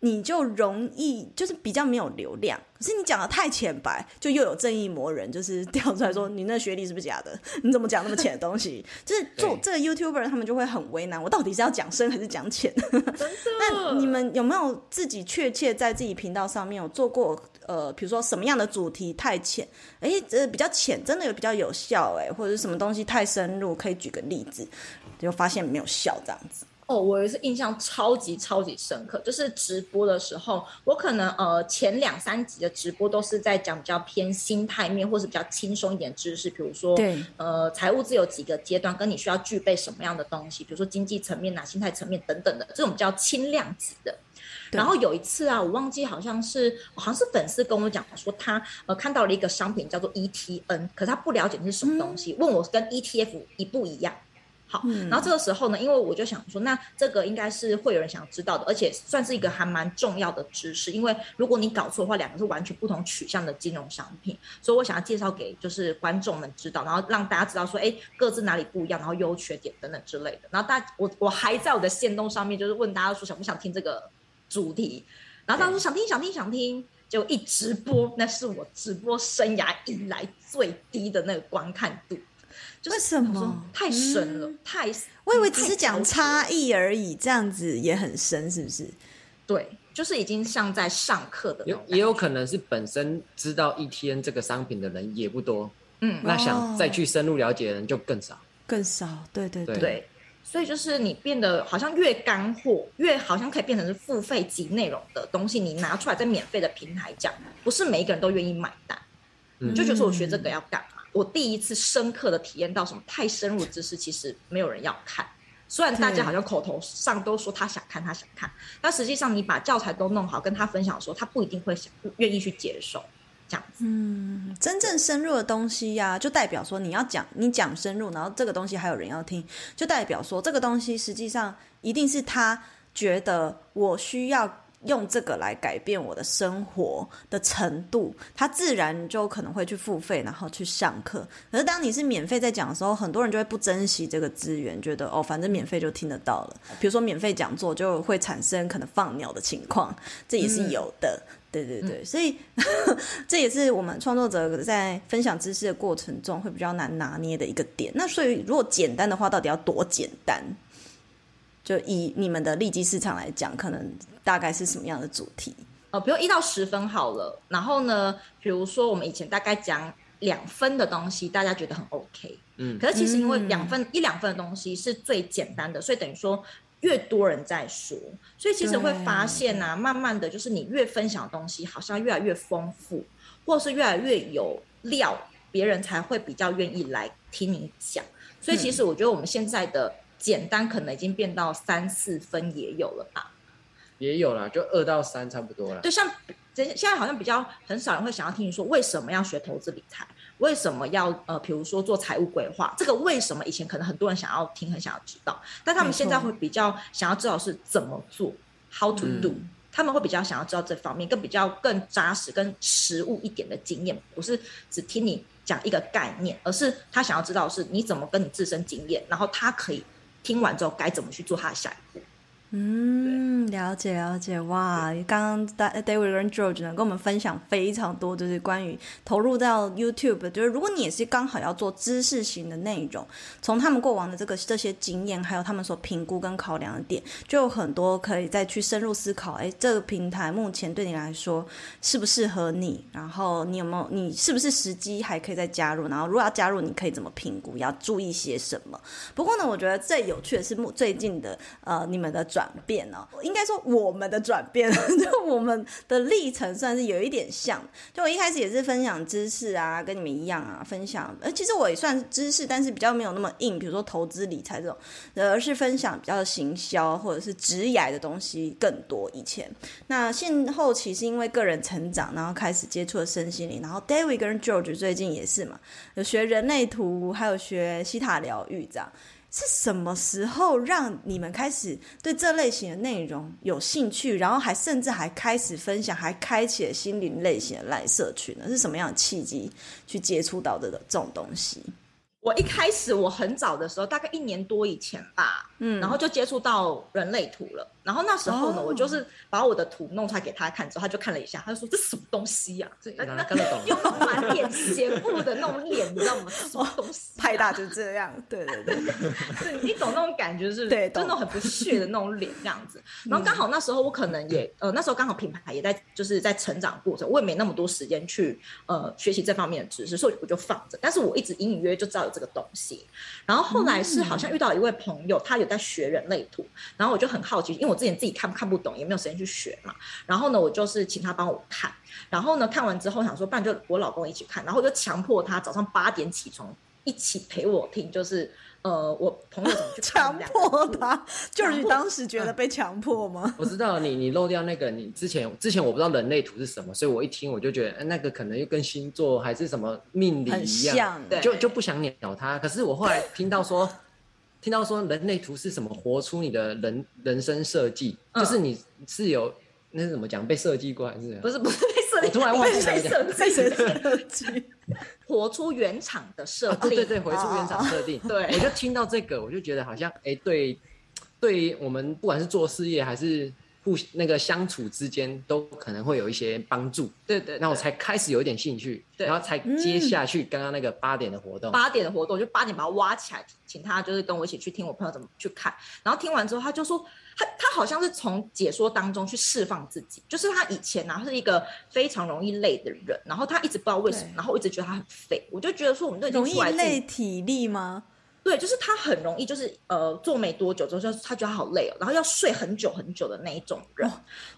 你就容易就是比较没有流量，可是你讲的太浅白，就又有正义魔人就是跳出来说你那学历是不是假的？[laughs] 你怎么讲那么浅的东西？就是做这个 YouTuber 他们就会很为难，我到底是要讲深还是讲浅？[laughs] 那你们有没有自己确切在自己频道上面有做过？呃，比如说什么样的主题太浅？哎，这比较浅，真的有比较有效哎，或者是什么东西太深入？可以举个例子，就发现没有效这样子。哦，我有一次印象超级超级深刻，就是直播的时候，我可能呃前两三集的直播都是在讲比较偏心态面，或是比较轻松一点知识，比如说对呃财务自由几个阶段，跟你需要具备什么样的东西，比如说经济层面啊、心态层面等等的，这种比较轻量级的。然后有一次啊，我忘记好像是好像是粉丝跟我讲说他呃看到了一个商品叫做 ETN，可是他不了解那是什么东西，嗯、问我跟 ETF 一不一样。好，然后这个时候呢，因为我就想说，那这个应该是会有人想知道的，而且算是一个还蛮重要的知识，因为如果你搞错的话，两个是完全不同取向的金融商品，所以我想要介绍给就是观众们知道，然后让大家知道说，哎，各自哪里不一样，然后优缺点等等之类的。然后大家，我我还在我的线动上面就是问大家说想不想听这个主题，然后大家说想听想听想听，就一直播，那是我直播生涯以来最低的那个观看度。为什么太深了？嗯、太，我以为只是讲差异而已，这样子也很深，是不是？对，就是已经像在上课的。有也有可能是本身知道 ETN 这个商品的人也不多，嗯，那想再去深入了解的人就更少，更少。对对对，对，所以就是你变得好像越干货，越好像可以变成是付费级内容的东西，你拿出来在免费的平台讲，不是每一个人都愿意买单，嗯，就觉得说我学这个要干嘛？我第一次深刻的体验到什么太深入的知识，其实没有人要看。虽然大家好像口头上都说他想看，他想看，但实际上你把教材都弄好，跟他分享的时候，他不一定会想愿意去接受这样子。嗯，真正深入的东西呀、啊，就代表说你要讲，你讲深入，然后这个东西还有人要听，就代表说这个东西实际上一定是他觉得我需要。用这个来改变我的生活的程度，他自然就可能会去付费，然后去上课。可是当你是免费在讲的时候，很多人就会不珍惜这个资源，觉得哦，反正免费就听得到了。比如说免费讲座就会产生可能放鸟的情况，这也是有的。嗯、对对对，所以 [laughs] 这也是我们创作者在分享知识的过程中会比较难拿捏的一个点。那所以如果简单的话，到底要多简单？就以你们的利基市场来讲，可能大概是什么样的主题？呃，比如一到十分好了，然后呢，比如说我们以前大概讲两分的东西，大家觉得很 OK，嗯，可是其实因为两分、嗯、一两分的东西是最简单的，所以等于说越多人在说，所以其实会发现啊，慢慢的就是你越分享的东西好像越来越丰富，或者是越来越有料，别人才会比较愿意来听你讲。所以其实我觉得我们现在的。简单可能已经变到三四分也有了吧，也有啦，就二到三差不多了。就像现在好像比较很少人会想要听你说为什么要学投资理财，为什么要呃，比如说做财务规划，这个为什么以前可能很多人想要听，很想要知道，但他们现在会比较想要知道是怎么做，how to do，嗯，他们会比较想要知道这方面，更比较更扎实、更实务一点的经验，不是只听你讲一个概念，而是他想要知道是你怎么跟你自身经验，然后他可以。听完之后该怎么去做他的下一步？嗯，了解了解，哇！刚刚 David 跟 George 呢跟我们分享非常多，就是关于投入到 YouTube，就是如果你也是刚好要做知识型的内容，从他们过往的这个这些经验，还有他们所评估跟考量的点，就有很多可以再去深入思考。哎，这个平台目前对你来说适不适合你？然后你有没有你是不是时机还可以再加入？然后如果要加入，你可以怎么评估？要注意些什么？不过呢，我觉得最有趣的是最近的呃你们的。转变呢、哦？应该说我们的转变，[laughs] 就我们的历程算是有一点像。就我一开始也是分享知识啊，跟你们一样啊，分享。呃，其实我也算是知识，但是比较没有那么硬，比如说投资理财这种，而是分享比较行销或者是职业的东西更多。以前那现后期是因为个人成长，然后开始接触了身心灵，然后 David 跟 George 最近也是嘛，有学人类图，还有学西塔疗愈这样。是什么时候让你们开始对这类型的内容有兴趣，然后还甚至还开始分享，还开启了心灵类型的赖社群呢？是什么样的契机去接触到的这种东西？我一开始我很早的时候，大概一年多以前吧，嗯，然后就接触到人类图了。然后那时候呢，哦、我就是把我的图弄出来给他看，之后他就看了一下，他就说：“这什么东西呀、啊？”这看得懂，[laughs] 用满脸邪恶的那种脸，你知道吗？什么东西、啊？派大就是这样，对对对，对 [laughs] 你懂那种感觉是不是？对，就那种很不屑的那种脸这样子。然后刚好那时候我可能也呃，那时候刚好品牌也在就是在成长过程，我也没那么多时间去呃学习这方面的知识，所以我就放着。但是我一直隐隐约约就知道有这个东西。然后后来是好像遇到一位朋友，他有在学人类图，然后我就很好奇，因为我。之前自己看看不懂，也没有时间去学嘛。然后呢，我就是请他帮我看。然后呢，看完之后想说，不然就我老公一起看。然后我就强迫他早上八点起床，一起陪我听。就是呃，我朋友怎么去 [laughs] 强迫他？就是当时觉得被强迫吗？[laughs] 我知道你，你漏掉那个。你之前之前我不知道人类图是什么，所以我一听我就觉得，那个可能又跟星座还是什么命理一样，就就不想鸟他。可是我后来听到说。听到说人类图是什么？活出你的人人生设计，嗯、就是你是有那是怎么讲？被设计过还是？不是不是被设计，突然忘记了。被设计，活出原厂的设定。[laughs] 对对对，活出原厂设定。[laughs] 对，我就听到这个，我就觉得好像哎、欸，对，对于我们不管是做事业还是。互那个相处之间都可能会有一些帮助，对，对对，那我才开始有一点兴趣，对，然后才接下去刚刚那个八点的活动，八点的活动就八点把他挖起来，请他就是跟我一起去听我朋友怎么去看，然后听完之后他就说他他好像是从解说当中去释放自己，就是他以前呢、啊、是一个非常容易累的人，然后他一直不知道为什么，然后我一直觉得他很废，我就觉得说我们都已经容易累体力吗？对，就是他很容易，就是呃，做没多久之后，就他觉得他好累哦，然后要睡很久很久的那一种人。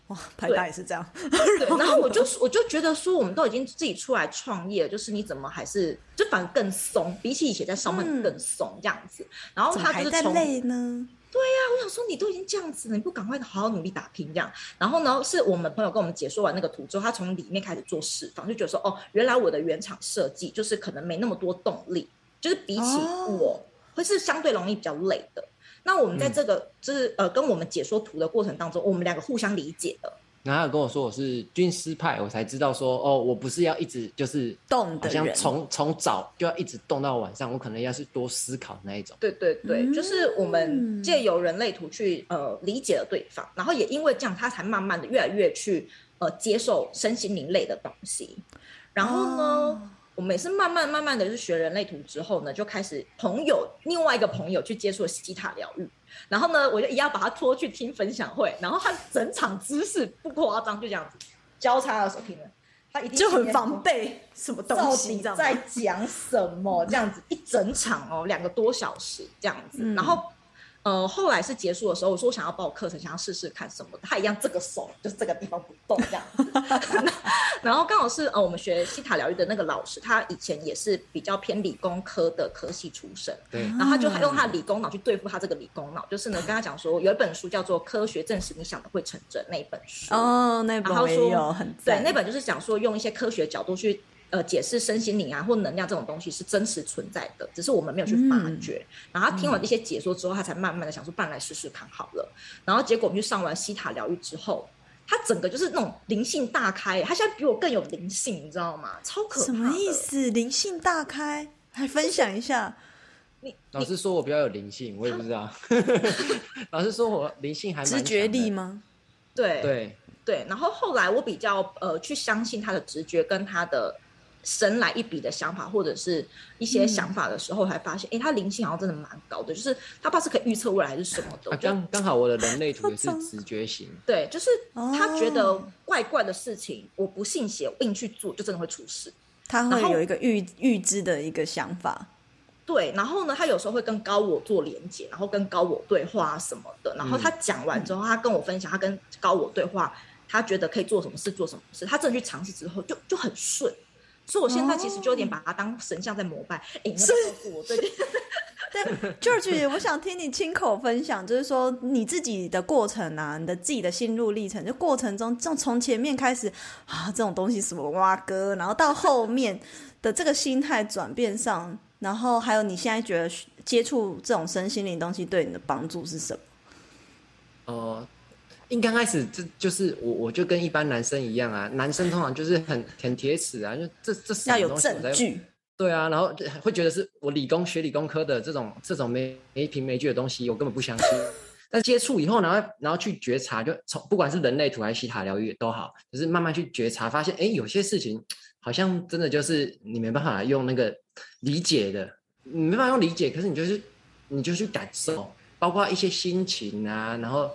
哇，排大也是这样。对，然后我就我就觉得说，我们都已经自己出来创业了，就是你怎么还是就反而更松，比起以前在上班更松这样子。嗯、然后他就是从累呢？对呀、啊，我想说你都已经这样子了，你不赶快好好努力打拼这样。然后呢，是我们朋友跟我们解说完那个图之后，他从里面开始做释放，就觉得说哦，原来我的原厂设计就是可能没那么多动力，就是比起我。哦会是相对容易比较累的。那我们在这个、嗯、就是呃跟我们解说图的过程当中，我们两个互相理解的。然后他跟我说我是军师派，我才知道说哦，我不是要一直就是动的，好像从从早就要一直动到晚上，我可能要是多思考那一种。对对对，嗯、就是我们借由人类图去呃理解了对方，然后也因为这样，他才慢慢的越来越去呃接受身心灵类的东西。然后呢？哦我们也是慢慢慢慢的，就是学人类图之后呢，就开始朋友另外一个朋友去接触了西塔疗愈，然后呢，我就一样把他拖去听分享会，然后他整场姿势不夸张，就这样子交叉的手听了，他一定就很防备什么东西，在讲什么？这样子一整场哦，两个多小时这样子，嗯、然后。呃，后来是结束的时候，我说我想要报课程，想要试试看什么。他一样，这个手就是这个地方不动这样子。[laughs] 然后刚好是呃，我们学西塔疗愈的那个老师，他以前也是比较偏理工科的科系出身。对。然后他就用他的理工脑去对付他这个理工脑，就是呢，跟他讲说有一本书叫做《科学证实你想的会成真》那一本书。哦，那本没有很对，那本就是讲说用一些科学角度去。呃，解释身心灵啊，或能量这种东西是真实存在的，只是我们没有去发掘。嗯、然后他听完这些解说之后，他才慢慢的想说，办来试试看好了。然后结果我们去上完西塔疗愈之后，他整个就是那种灵性大开，他现在比我更有灵性，你知道吗？超可怕。什么意思？灵性大开？还分享一下。你老师说我比较有灵性，我也不知道。[laughs] 老师说我灵性还蛮直觉力吗？对对对。然后后来我比较呃去相信他的直觉跟他的。神来一笔的想法，或者是一些想法的时候，才发现，哎、嗯，他灵性好像真的蛮高的，就是他怕是可以预测未来是什么的。刚刚、啊、好我的人类图也是 [laughs] 直觉型，对，就是他觉得怪怪的事情，哦、我不信邪，我硬去做，就真的会出事。他会有一个预预知的一个想法，对。然后呢，他有时候会跟高我做连接，然后跟高我对话什么的。然后他讲完之后，嗯、他跟我分享，他跟高我对话，他觉得可以做什么事，做什么事。他真的去尝试之后就，就就很顺。所以我现在其实就有点把它当神像在膜拜。哎、哦，是我对对 [laughs] 对，George，我想听你亲口分享，就是说你自己的过程啊，你的自己的心路历程，就过程中，从从前面开始啊，这种东西什么挖哥，然后到后面的这个心态转变上，然后还有你现在觉得接触这种身心灵东西对你的帮助是什么？哦、呃。一刚开始这就是我我就跟一般男生一样啊，男生通常就是很很铁齿啊，就这这是要有证据，对啊，然后会觉得是我理工学理工科的这种这种没没凭没据的东西，我根本不相信。但接触以后，然后然后去觉察，就从不管是人类图还是西塔疗愈都好，就是慢慢去觉察，发现哎，有些事情好像真的就是你没办法用那个理解的，你没办法用理解，可是你就是你就去感受，包括一些心情啊，然后。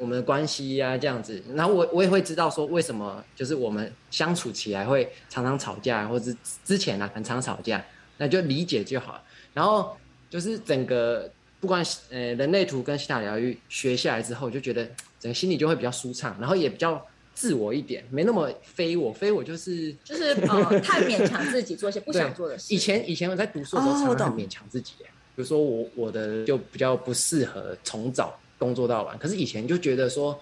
我们的关系呀、啊，这样子，然后我我也会知道说为什么，就是我们相处起来会常常吵架，或者之前呢、啊、很常吵架，那就理解就好。然后就是整个不管呃人类图跟西塔疗愈学下来之后，就觉得整个心里就会比较舒畅，然后也比较自我一点，没那么非我非我就是就是呃太勉强自己做一些不想 [laughs] 做的事。以前以前我在读书的时候常常很勉强自己，比如说我我的就比较不适合从早。工作到晚，可是以前就觉得说，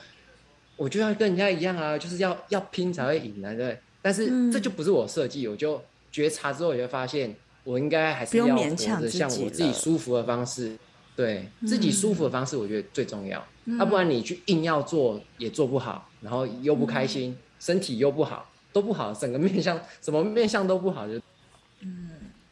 我就要跟人家一样啊，就是要要拼才会赢啊，对。但是这就不是我设计，嗯、我就觉察之后，我就发现我应该还是要活着像我自己舒服的方式，对自己舒服的方式，我觉得最重要。要、不然你去硬要做也做不好，然后又不开心，嗯、身体又不好，都不好，整个面相什么面相都不好，就嗯。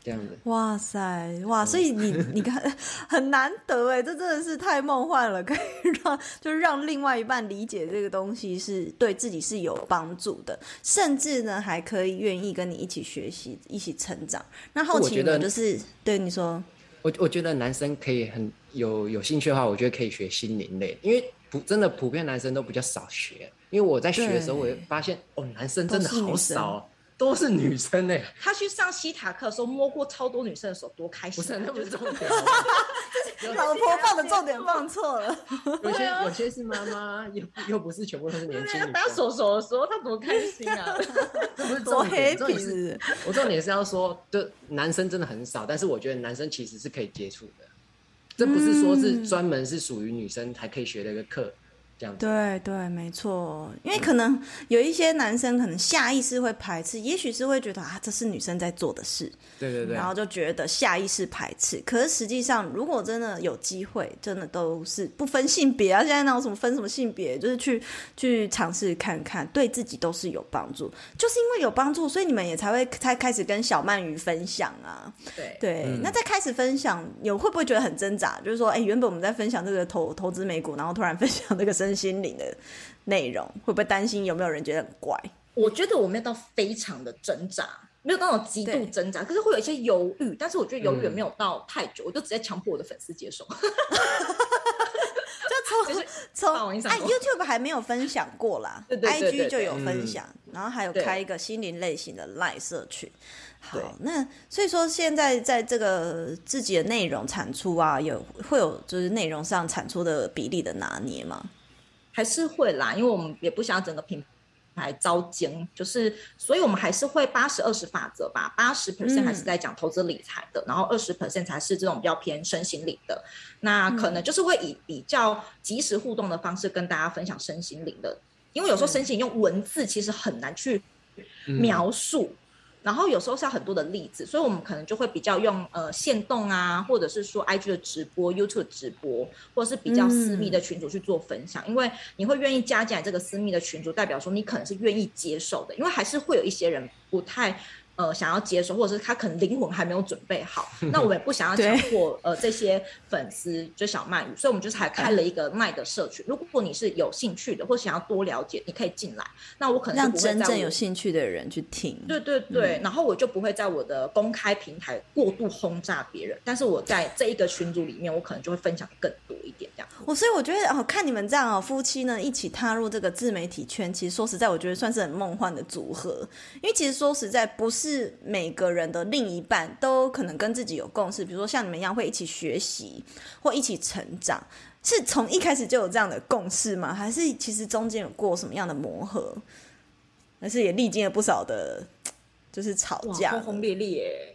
这样子，哇塞，哇！所以你你看很难得哎，这真的是太梦幻了，可以让就是让另外一半理解这个东西是对自己是有帮助的，甚至呢还可以愿意跟你一起学习、一起成长。那好奇呢，就是对你说，我我觉得男生可以很有有兴趣的话，我觉得可以学心灵类，因为普真的普遍男生都比较少学，因为我在学的时候，我会发现哦，男生真的好少。都是女生呢、欸。他去上西塔课的时候，摸过超多女生的手，多开心！不是，那不是重点。[laughs] 老婆放的重点放错了。有些有些是妈妈，又又不是全部都是年轻。他打手手的时候，他多开心啊！[laughs] 这不是重点，重点是，我重点是要说，就男生真的很少，但是我觉得男生其实是可以接触的。这不是说是专门是属于女生才可以学的一个课。对对，没错，因为可能有一些男生可能下意识会排斥，也许是会觉得啊，这是女生在做的事，对对对，然后就觉得下意识排斥。可是实际上，如果真的有机会，真的都是不分性别啊，现在那种什么分什么性别，就是去去尝试看看，对自己都是有帮助。就是因为有帮助，所以你们也才会才开始跟小鳗鱼分享啊。对对，嗯、那在开始分享，有会不会觉得很挣扎？就是说，哎，原本我们在分享这个投投资美股，然后突然分享这个身心灵的内容，会不会担心有没有人觉得很怪？我觉得我没有到非常的挣扎，没有那种极度挣扎，可是会有一些犹豫。但是我觉得犹豫也没有到太久，嗯、我就直接强迫我的粉丝接受。[laughs] 就从 [laughs] 从哎，YouTube 还没有分享过啦，IG 就有分享，嗯、然后还有开一个心灵类型的 Line 社群。好，那所以说现在在这个自己的内容产出啊，有会有就是内容上产出的比例的拿捏吗？还是会啦，因为我们也不想要整个品牌遭奸，就是所以我们还是会八十二十法则吧，八十 percent 还是在讲投资理财的，嗯、然后二十 percent 才是这种比较偏身心灵的。那可能就是会以比较及时互动的方式跟大家分享身心灵的，因为有时候身心灵用文字其实很难去描述。嗯然后有时候是要很多的例子，所以我们可能就会比较用呃线动啊，或者是说 IG 的直播、YouTube 直播，或者是比较私密的群组去做分享，因为你会愿意加进来这个私密的群组，代表说你可能是愿意接受的，因为还是会有一些人不太。呃，想要接受，或者是他可能灵魂还没有准备好，[laughs] 那我们也不想要强迫呃这些粉丝就小鳗鱼，所以我们就是还开了一个卖的社群。如果你是有兴趣的，或想要多了解，你可以进来。那我可能让真正有兴趣的人去听。对对对，嗯、然后我就不会在我的公开平台过度轰炸别人，但是我在这一个群组里面，我可能就会分享更多一点这样。我所以我觉得哦，看你们这样哦，夫妻呢一起踏入这个自媒体圈，其实说实在，我觉得算是很梦幻的组合。因为其实说实在，不是每个人的另一半都可能跟自己有共识，比如说像你们一样会一起学习或一起成长，是从一开始就有这样的共识吗？还是其实中间有过什么样的磨合？还是也历经了不少的，就是吵架，轰轰烈烈。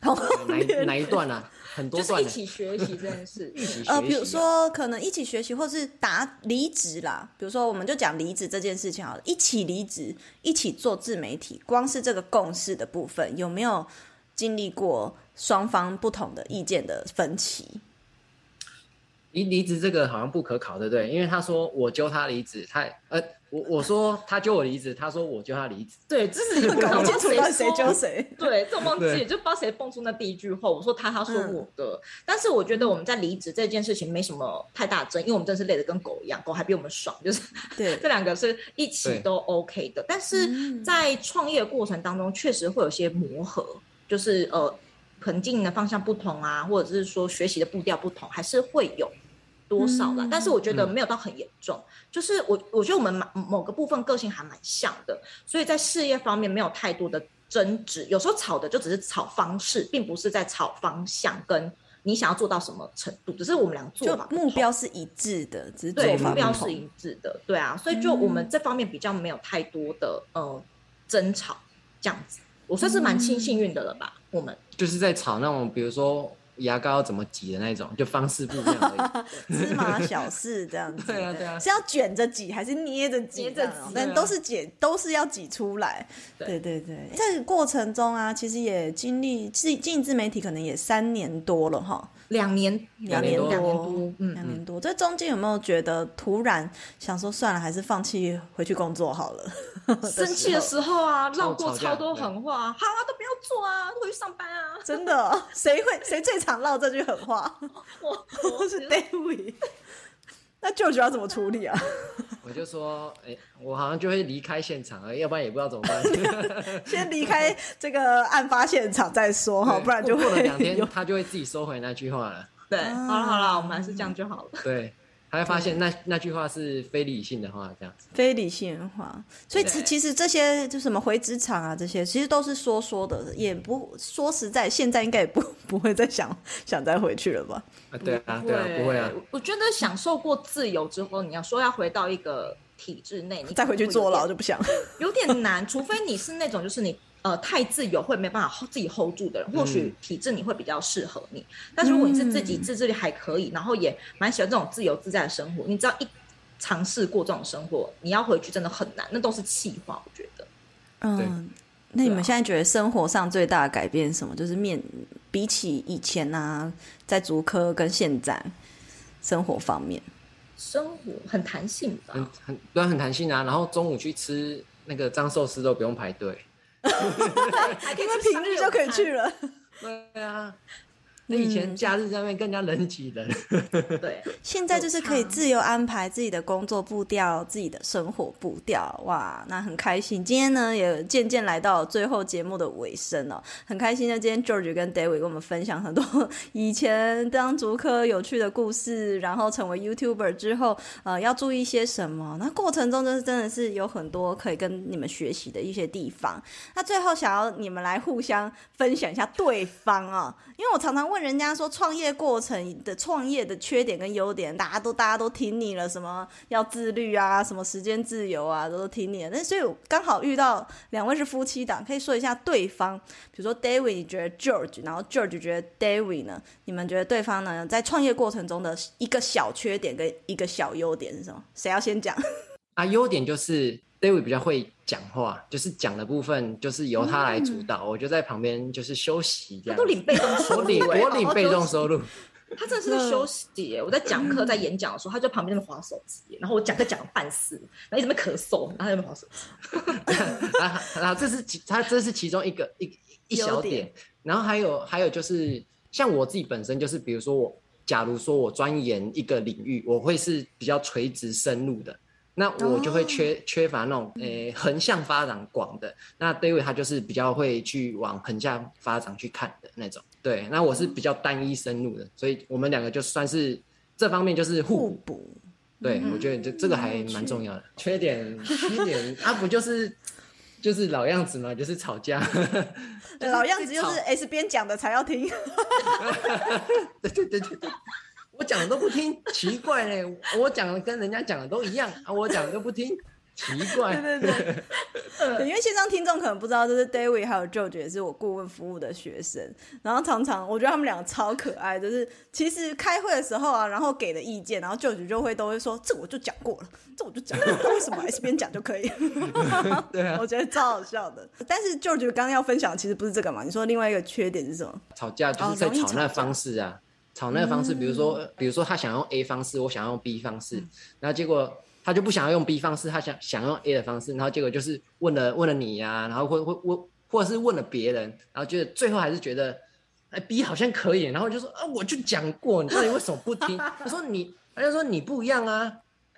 哪哪一段啊？很多段。就是一起学习这件事。[laughs] 一起。呃，比如说可能一起学习，或是打离职啦。比如说，我们就讲离职这件事情好了，一起离职，一起做自媒体。光是这个共识的部分，有没有经历过双方不同的意见的分歧？离离职这个好像不可考，对不对？因为他说我揪他离职，他呃。我我说他揪我离职，他说我揪他离职。对，这是 [laughs] 搞不清楚谁揪谁。对，这忘记就不知道谁蹦出那第一句话。我说他，他说我的。嗯、但是我觉得我们在离职这件事情没什么太大争，因为我们真是累得跟狗一样，狗还比我们爽。就是对，[laughs] 这两个是一起都 OK 的。但是在创业过程当中，确实会有些磨合，就是呃，可能经营的方向不同啊，或者是说学习的步调不同，还是会有。多少了？嗯、但是我觉得没有到很严重，嗯、就是我我觉得我们某某个部分个性还蛮像的，所以在事业方面没有太多的争执。有时候吵的就只是吵方式，并不是在吵方向，跟你想要做到什么程度，只是我们俩做法目标是一致的，只是做法对目标是一致的，对啊，所以就我们这方面比较没有太多的呃争吵这样子，我算是蛮庆幸运的了吧？嗯、我们就是在吵那种，比如说。牙膏要怎么挤的那种，就方式不一样而已。[laughs] 芝麻小事这样子。对啊，对啊。是要卷着挤还是捏着挤？捏着挤，但都是挤，都是要挤出来。对对对。在这个过程中啊，其实也经历自经营自媒体，可能也三年多了哈。两年，两年多，两年多，嗯，两年多。这中间有没有觉得突然想说算了，还是放弃回去工作好了？[laughs] 生气的时候啊，绕过超多狠话，好啊，都不要做啊，都回去上班啊。[laughs] 真的，谁会谁最常唠这句狠话？[laughs] 我我是 David。那舅舅要怎么处理啊？我就说，哎、欸，我好像就会离开现场啊，要不然也不知道怎么办。先离开这个案发现场再说哈，不然就会过了两天，他就会自己收回那句话了。对，好了好了，我们还是这样就好了。对。他会发现那那句话是非理性的话，这样子。非理性的话，所以其其实这些就什么回职场啊，这些其实都是说说的，也不说实在，现在应该也不不会再想想再回去了吧？啊，对啊，对啊，不会啊。我觉得享受过自由之后，你要说要回到一个体制内，你再回去坐牢就不想，有点难。除非你是那种就是你。呃，太自由会没办法自己 hold 住的人，或许体制你会比较适合你。嗯、但是如果你是自己自制力还可以，然后也蛮喜欢这种自由自在的生活，你只要一尝试过这种生活，你要回去真的很难，那都是气话，我觉得。嗯，那你们现在觉得生活上最大的改变是什么？就是面比起以前啊，在足科跟现在生活方面，生活很弹性吧？很很对，很弹性啊。然后中午去吃那个张寿司都不用排队。[laughs] 因为平日就可以去了。对啊，那以前假日上面更加人挤人，[laughs] 对，[laughs] 现在就是可以自由安排自己的工作步调、自己的生活步调，哇，那很开心。今天呢，也渐渐来到最后节目的尾声了，很开心呢。今天 George 跟 David 跟我们分享很多 [laughs] 以前当足科有趣的故事，然后成为 YouTuber 之后，呃，要注意些什么？那过程中就是真的是有很多可以跟你们学习的一些地方。那最后想要你们来互相分享一下对方啊，因为我常常问。问人家说创业过程的创业的缺点跟优点，大家都大家都听腻了，什么要自律啊，什么时间自由啊，都都听腻了。那所以刚好遇到两位是夫妻档，可以说一下对方，比如说 David 你觉得 George，然后 George 觉得 David 呢？你们觉得对方呢在创业过程中的一个小缺点跟一个小优点是什么？谁要先讲？啊，优点就是 David 比较会。讲话就是讲的部分，就是由他来主导，嗯、我就在旁边就是休息这样。他都领被动收入，我领被动收入。他真的是在休息。我在讲课、在演讲的时候，他就旁边那边滑手机，然后我讲课讲了半死，然后一直在咳嗽，然后在那边滑手机。[laughs] 啊，然后这是其他这是其中一个一一小点，点然后还有还有就是像我自己本身就是，比如说我假如说我钻研一个领域，我会是比较垂直深入的。那我就会缺、oh. 缺乏那种诶横向发展广的，那 David 他就是比较会去往横向发展去看的那种，对，那我是比较单一深入的，所以我们两个就算是这方面就是互补，互补。对，嗯、我觉得这这个还蛮重要的。缺点缺点。[laughs] 啊，不就是就是老样子嘛，就是吵架，[laughs] 老样子就是 S 边讲的才要听，对对对对对。我讲的都不听，奇怪呢。我讲的跟人家讲的都一样啊，我讲的都不听，奇怪。对对 [laughs] 对，[laughs] 对，因为线上听众可能不知道，就是 David 还有 George 也是我顾问服务的学生。然后常常我觉得他们两个超可爱，就是其实开会的时候啊，然后给的意见，然后 George 就会都会说：“这我就讲过了，这我就讲过了，为什么 S 边讲就可以？” [laughs] 对啊，我觉得超好笑的。但是 George 刚刚要分享的其实不是这个嘛？你说另外一个缺点是什么？吵架就是在吵那方式啊。吵那个方式，比如说，比如说他想用 A 方式，我想用 B 方式，然后结果他就不想要用 B 方式，他想想用 A 的方式，然后结果就是问了问了你呀、啊，然后或或问或者是问了别人，然后觉得最后还是觉得，哎 B 好像可以，然后就说啊我就讲过，你到底为什么不听？他说你，他就说你不一样啊。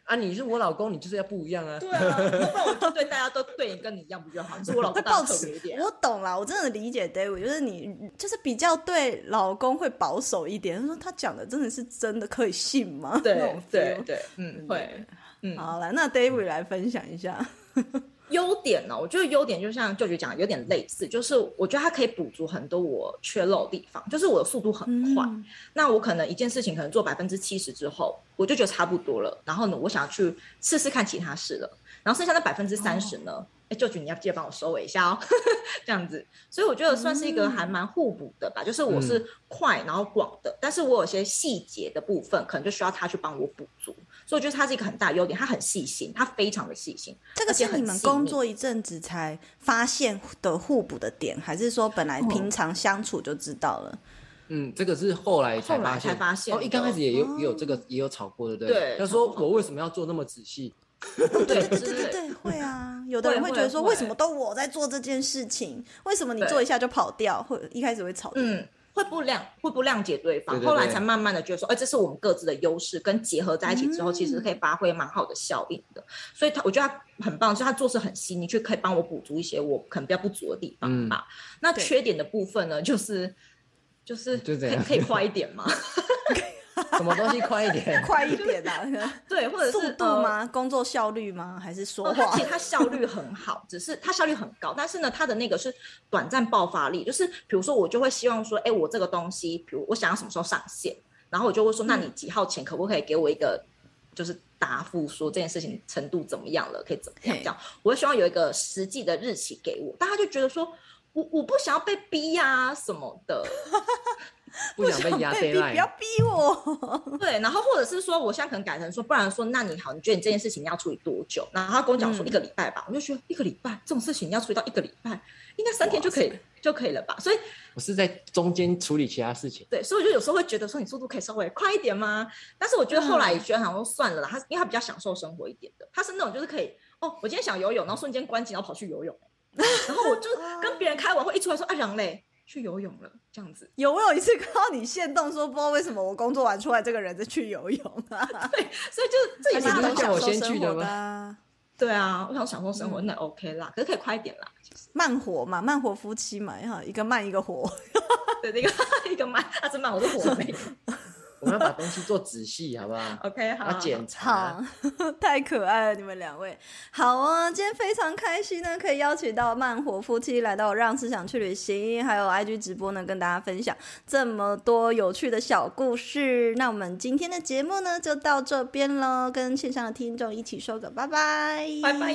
啊，你是我老公，你就是要不一样啊！对啊，那我就对大家都对你跟你一样不就好？你是我老公，特别一点。我懂了，我真的理解 David，就是你就是比较对老公会保守一点。他说他讲的真的是真的可以信吗？对对对，嗯，会，嗯，好来，那 David 来分享一下。优点呢？我觉得优点就像舅舅讲的有点类似，就是我觉得它可以补足很多我缺漏的地方，就是我的速度很快。嗯、那我可能一件事情可能做百分之七十之后，我就觉得差不多了。然后呢，我想要去试试看其他事了。然后剩下的百分之三十呢？哎、哦，舅舅你要记得帮我收尾一下哦，[laughs] 这样子。所以我觉得算是一个还蛮互补的吧，嗯、就是我是快然后广的，但是我有些细节的部分可能就需要他去帮我补足。所以我觉得他是一个很大的优点，他很细心，他非常的细心。这个是你们工作一阵子才发现的互补的点，还是说本来平常相处就知道了？嗯，这个是后来才发现。才发现。哦，一刚开始也有也有这个也有吵过的，对不对？他说我为什么要做那么仔细？对对对对，会啊。有的人会觉得说，为什么都我在做这件事情？为什么你做一下就跑掉？会一开始会吵。嗯。会不谅会不谅解对方，对对对，后来才慢慢的觉得说，哎，这是我们各自的优势，跟结合在一起之后，其实可以发挥蛮好的效应的。嗯、所以他我觉得他很棒，就是他做事很细腻，却可以帮我补足一些我可能比较不足的地方吧。嗯、那缺点的部分呢，就是就是可以可以快一点嘛。[laughs] 什么东西快一点？快一点啊！[laughs] 对，或者是速度吗？呃、工作效率吗？还是说其实它效率很好，只是它效率很高，但是呢，它的那个是短暂爆发力。就是比如说，我就会希望说，哎，我这个东西，比如我想要什么时候上线，然后我就会说，那你几号前可不可以给我一个，就是答复，说这件事情程度怎么样了，可以怎么样？这样，我会希望有一个实际的日期给我。但他就觉得说，我我不想要被逼呀、啊、什么的。[laughs] 不想被压逼，不要逼我。[laughs] 对，然后或者是说，我现在可能改成说，不然说，那你好，你觉得你这件事情你要处理多久？然后他跟我讲说一个礼拜吧，嗯、我就觉得一个礼拜这种事情你要处理到一个礼拜，应该三天就可以就可以了吧？所以我是在中间处理其他事情。对，所以我就有时候会觉得说，你速度可以稍微快一点吗？但是我觉得后来也觉得好像算了啦，他因为他比较享受生活一点的，他是那种就是可以哦，我今天想游泳，然后瞬间关机，然后跑去游泳，然后我就跟别人开完会一出来说啊，人嘞。去游泳了，这样子。有没有一次看到你现动说，不知道为什么我工作完出来，这个人在去游泳啊？[laughs] 对，所以就这也是很享受生活的吗？[laughs] 对啊，我想享受生活，那 OK 啦，可是可以快一点啦。慢活嘛，慢活夫妻嘛，哈，一个慢一个活。对，那个 [laughs] 一个慢，他是慢，我是活。我们要把东西做仔细，好不好？[laughs] OK，好，要检查。好，[laughs] 太可爱了，你们两位。好啊，今天非常开心呢，可以邀请到慢活夫妻来到《让思想去旅行》，还有 IG 直播呢，跟大家分享这么多有趣的小故事。那我们今天的节目呢，就到这边喽，跟线上的听众一起说个拜拜，拜拜。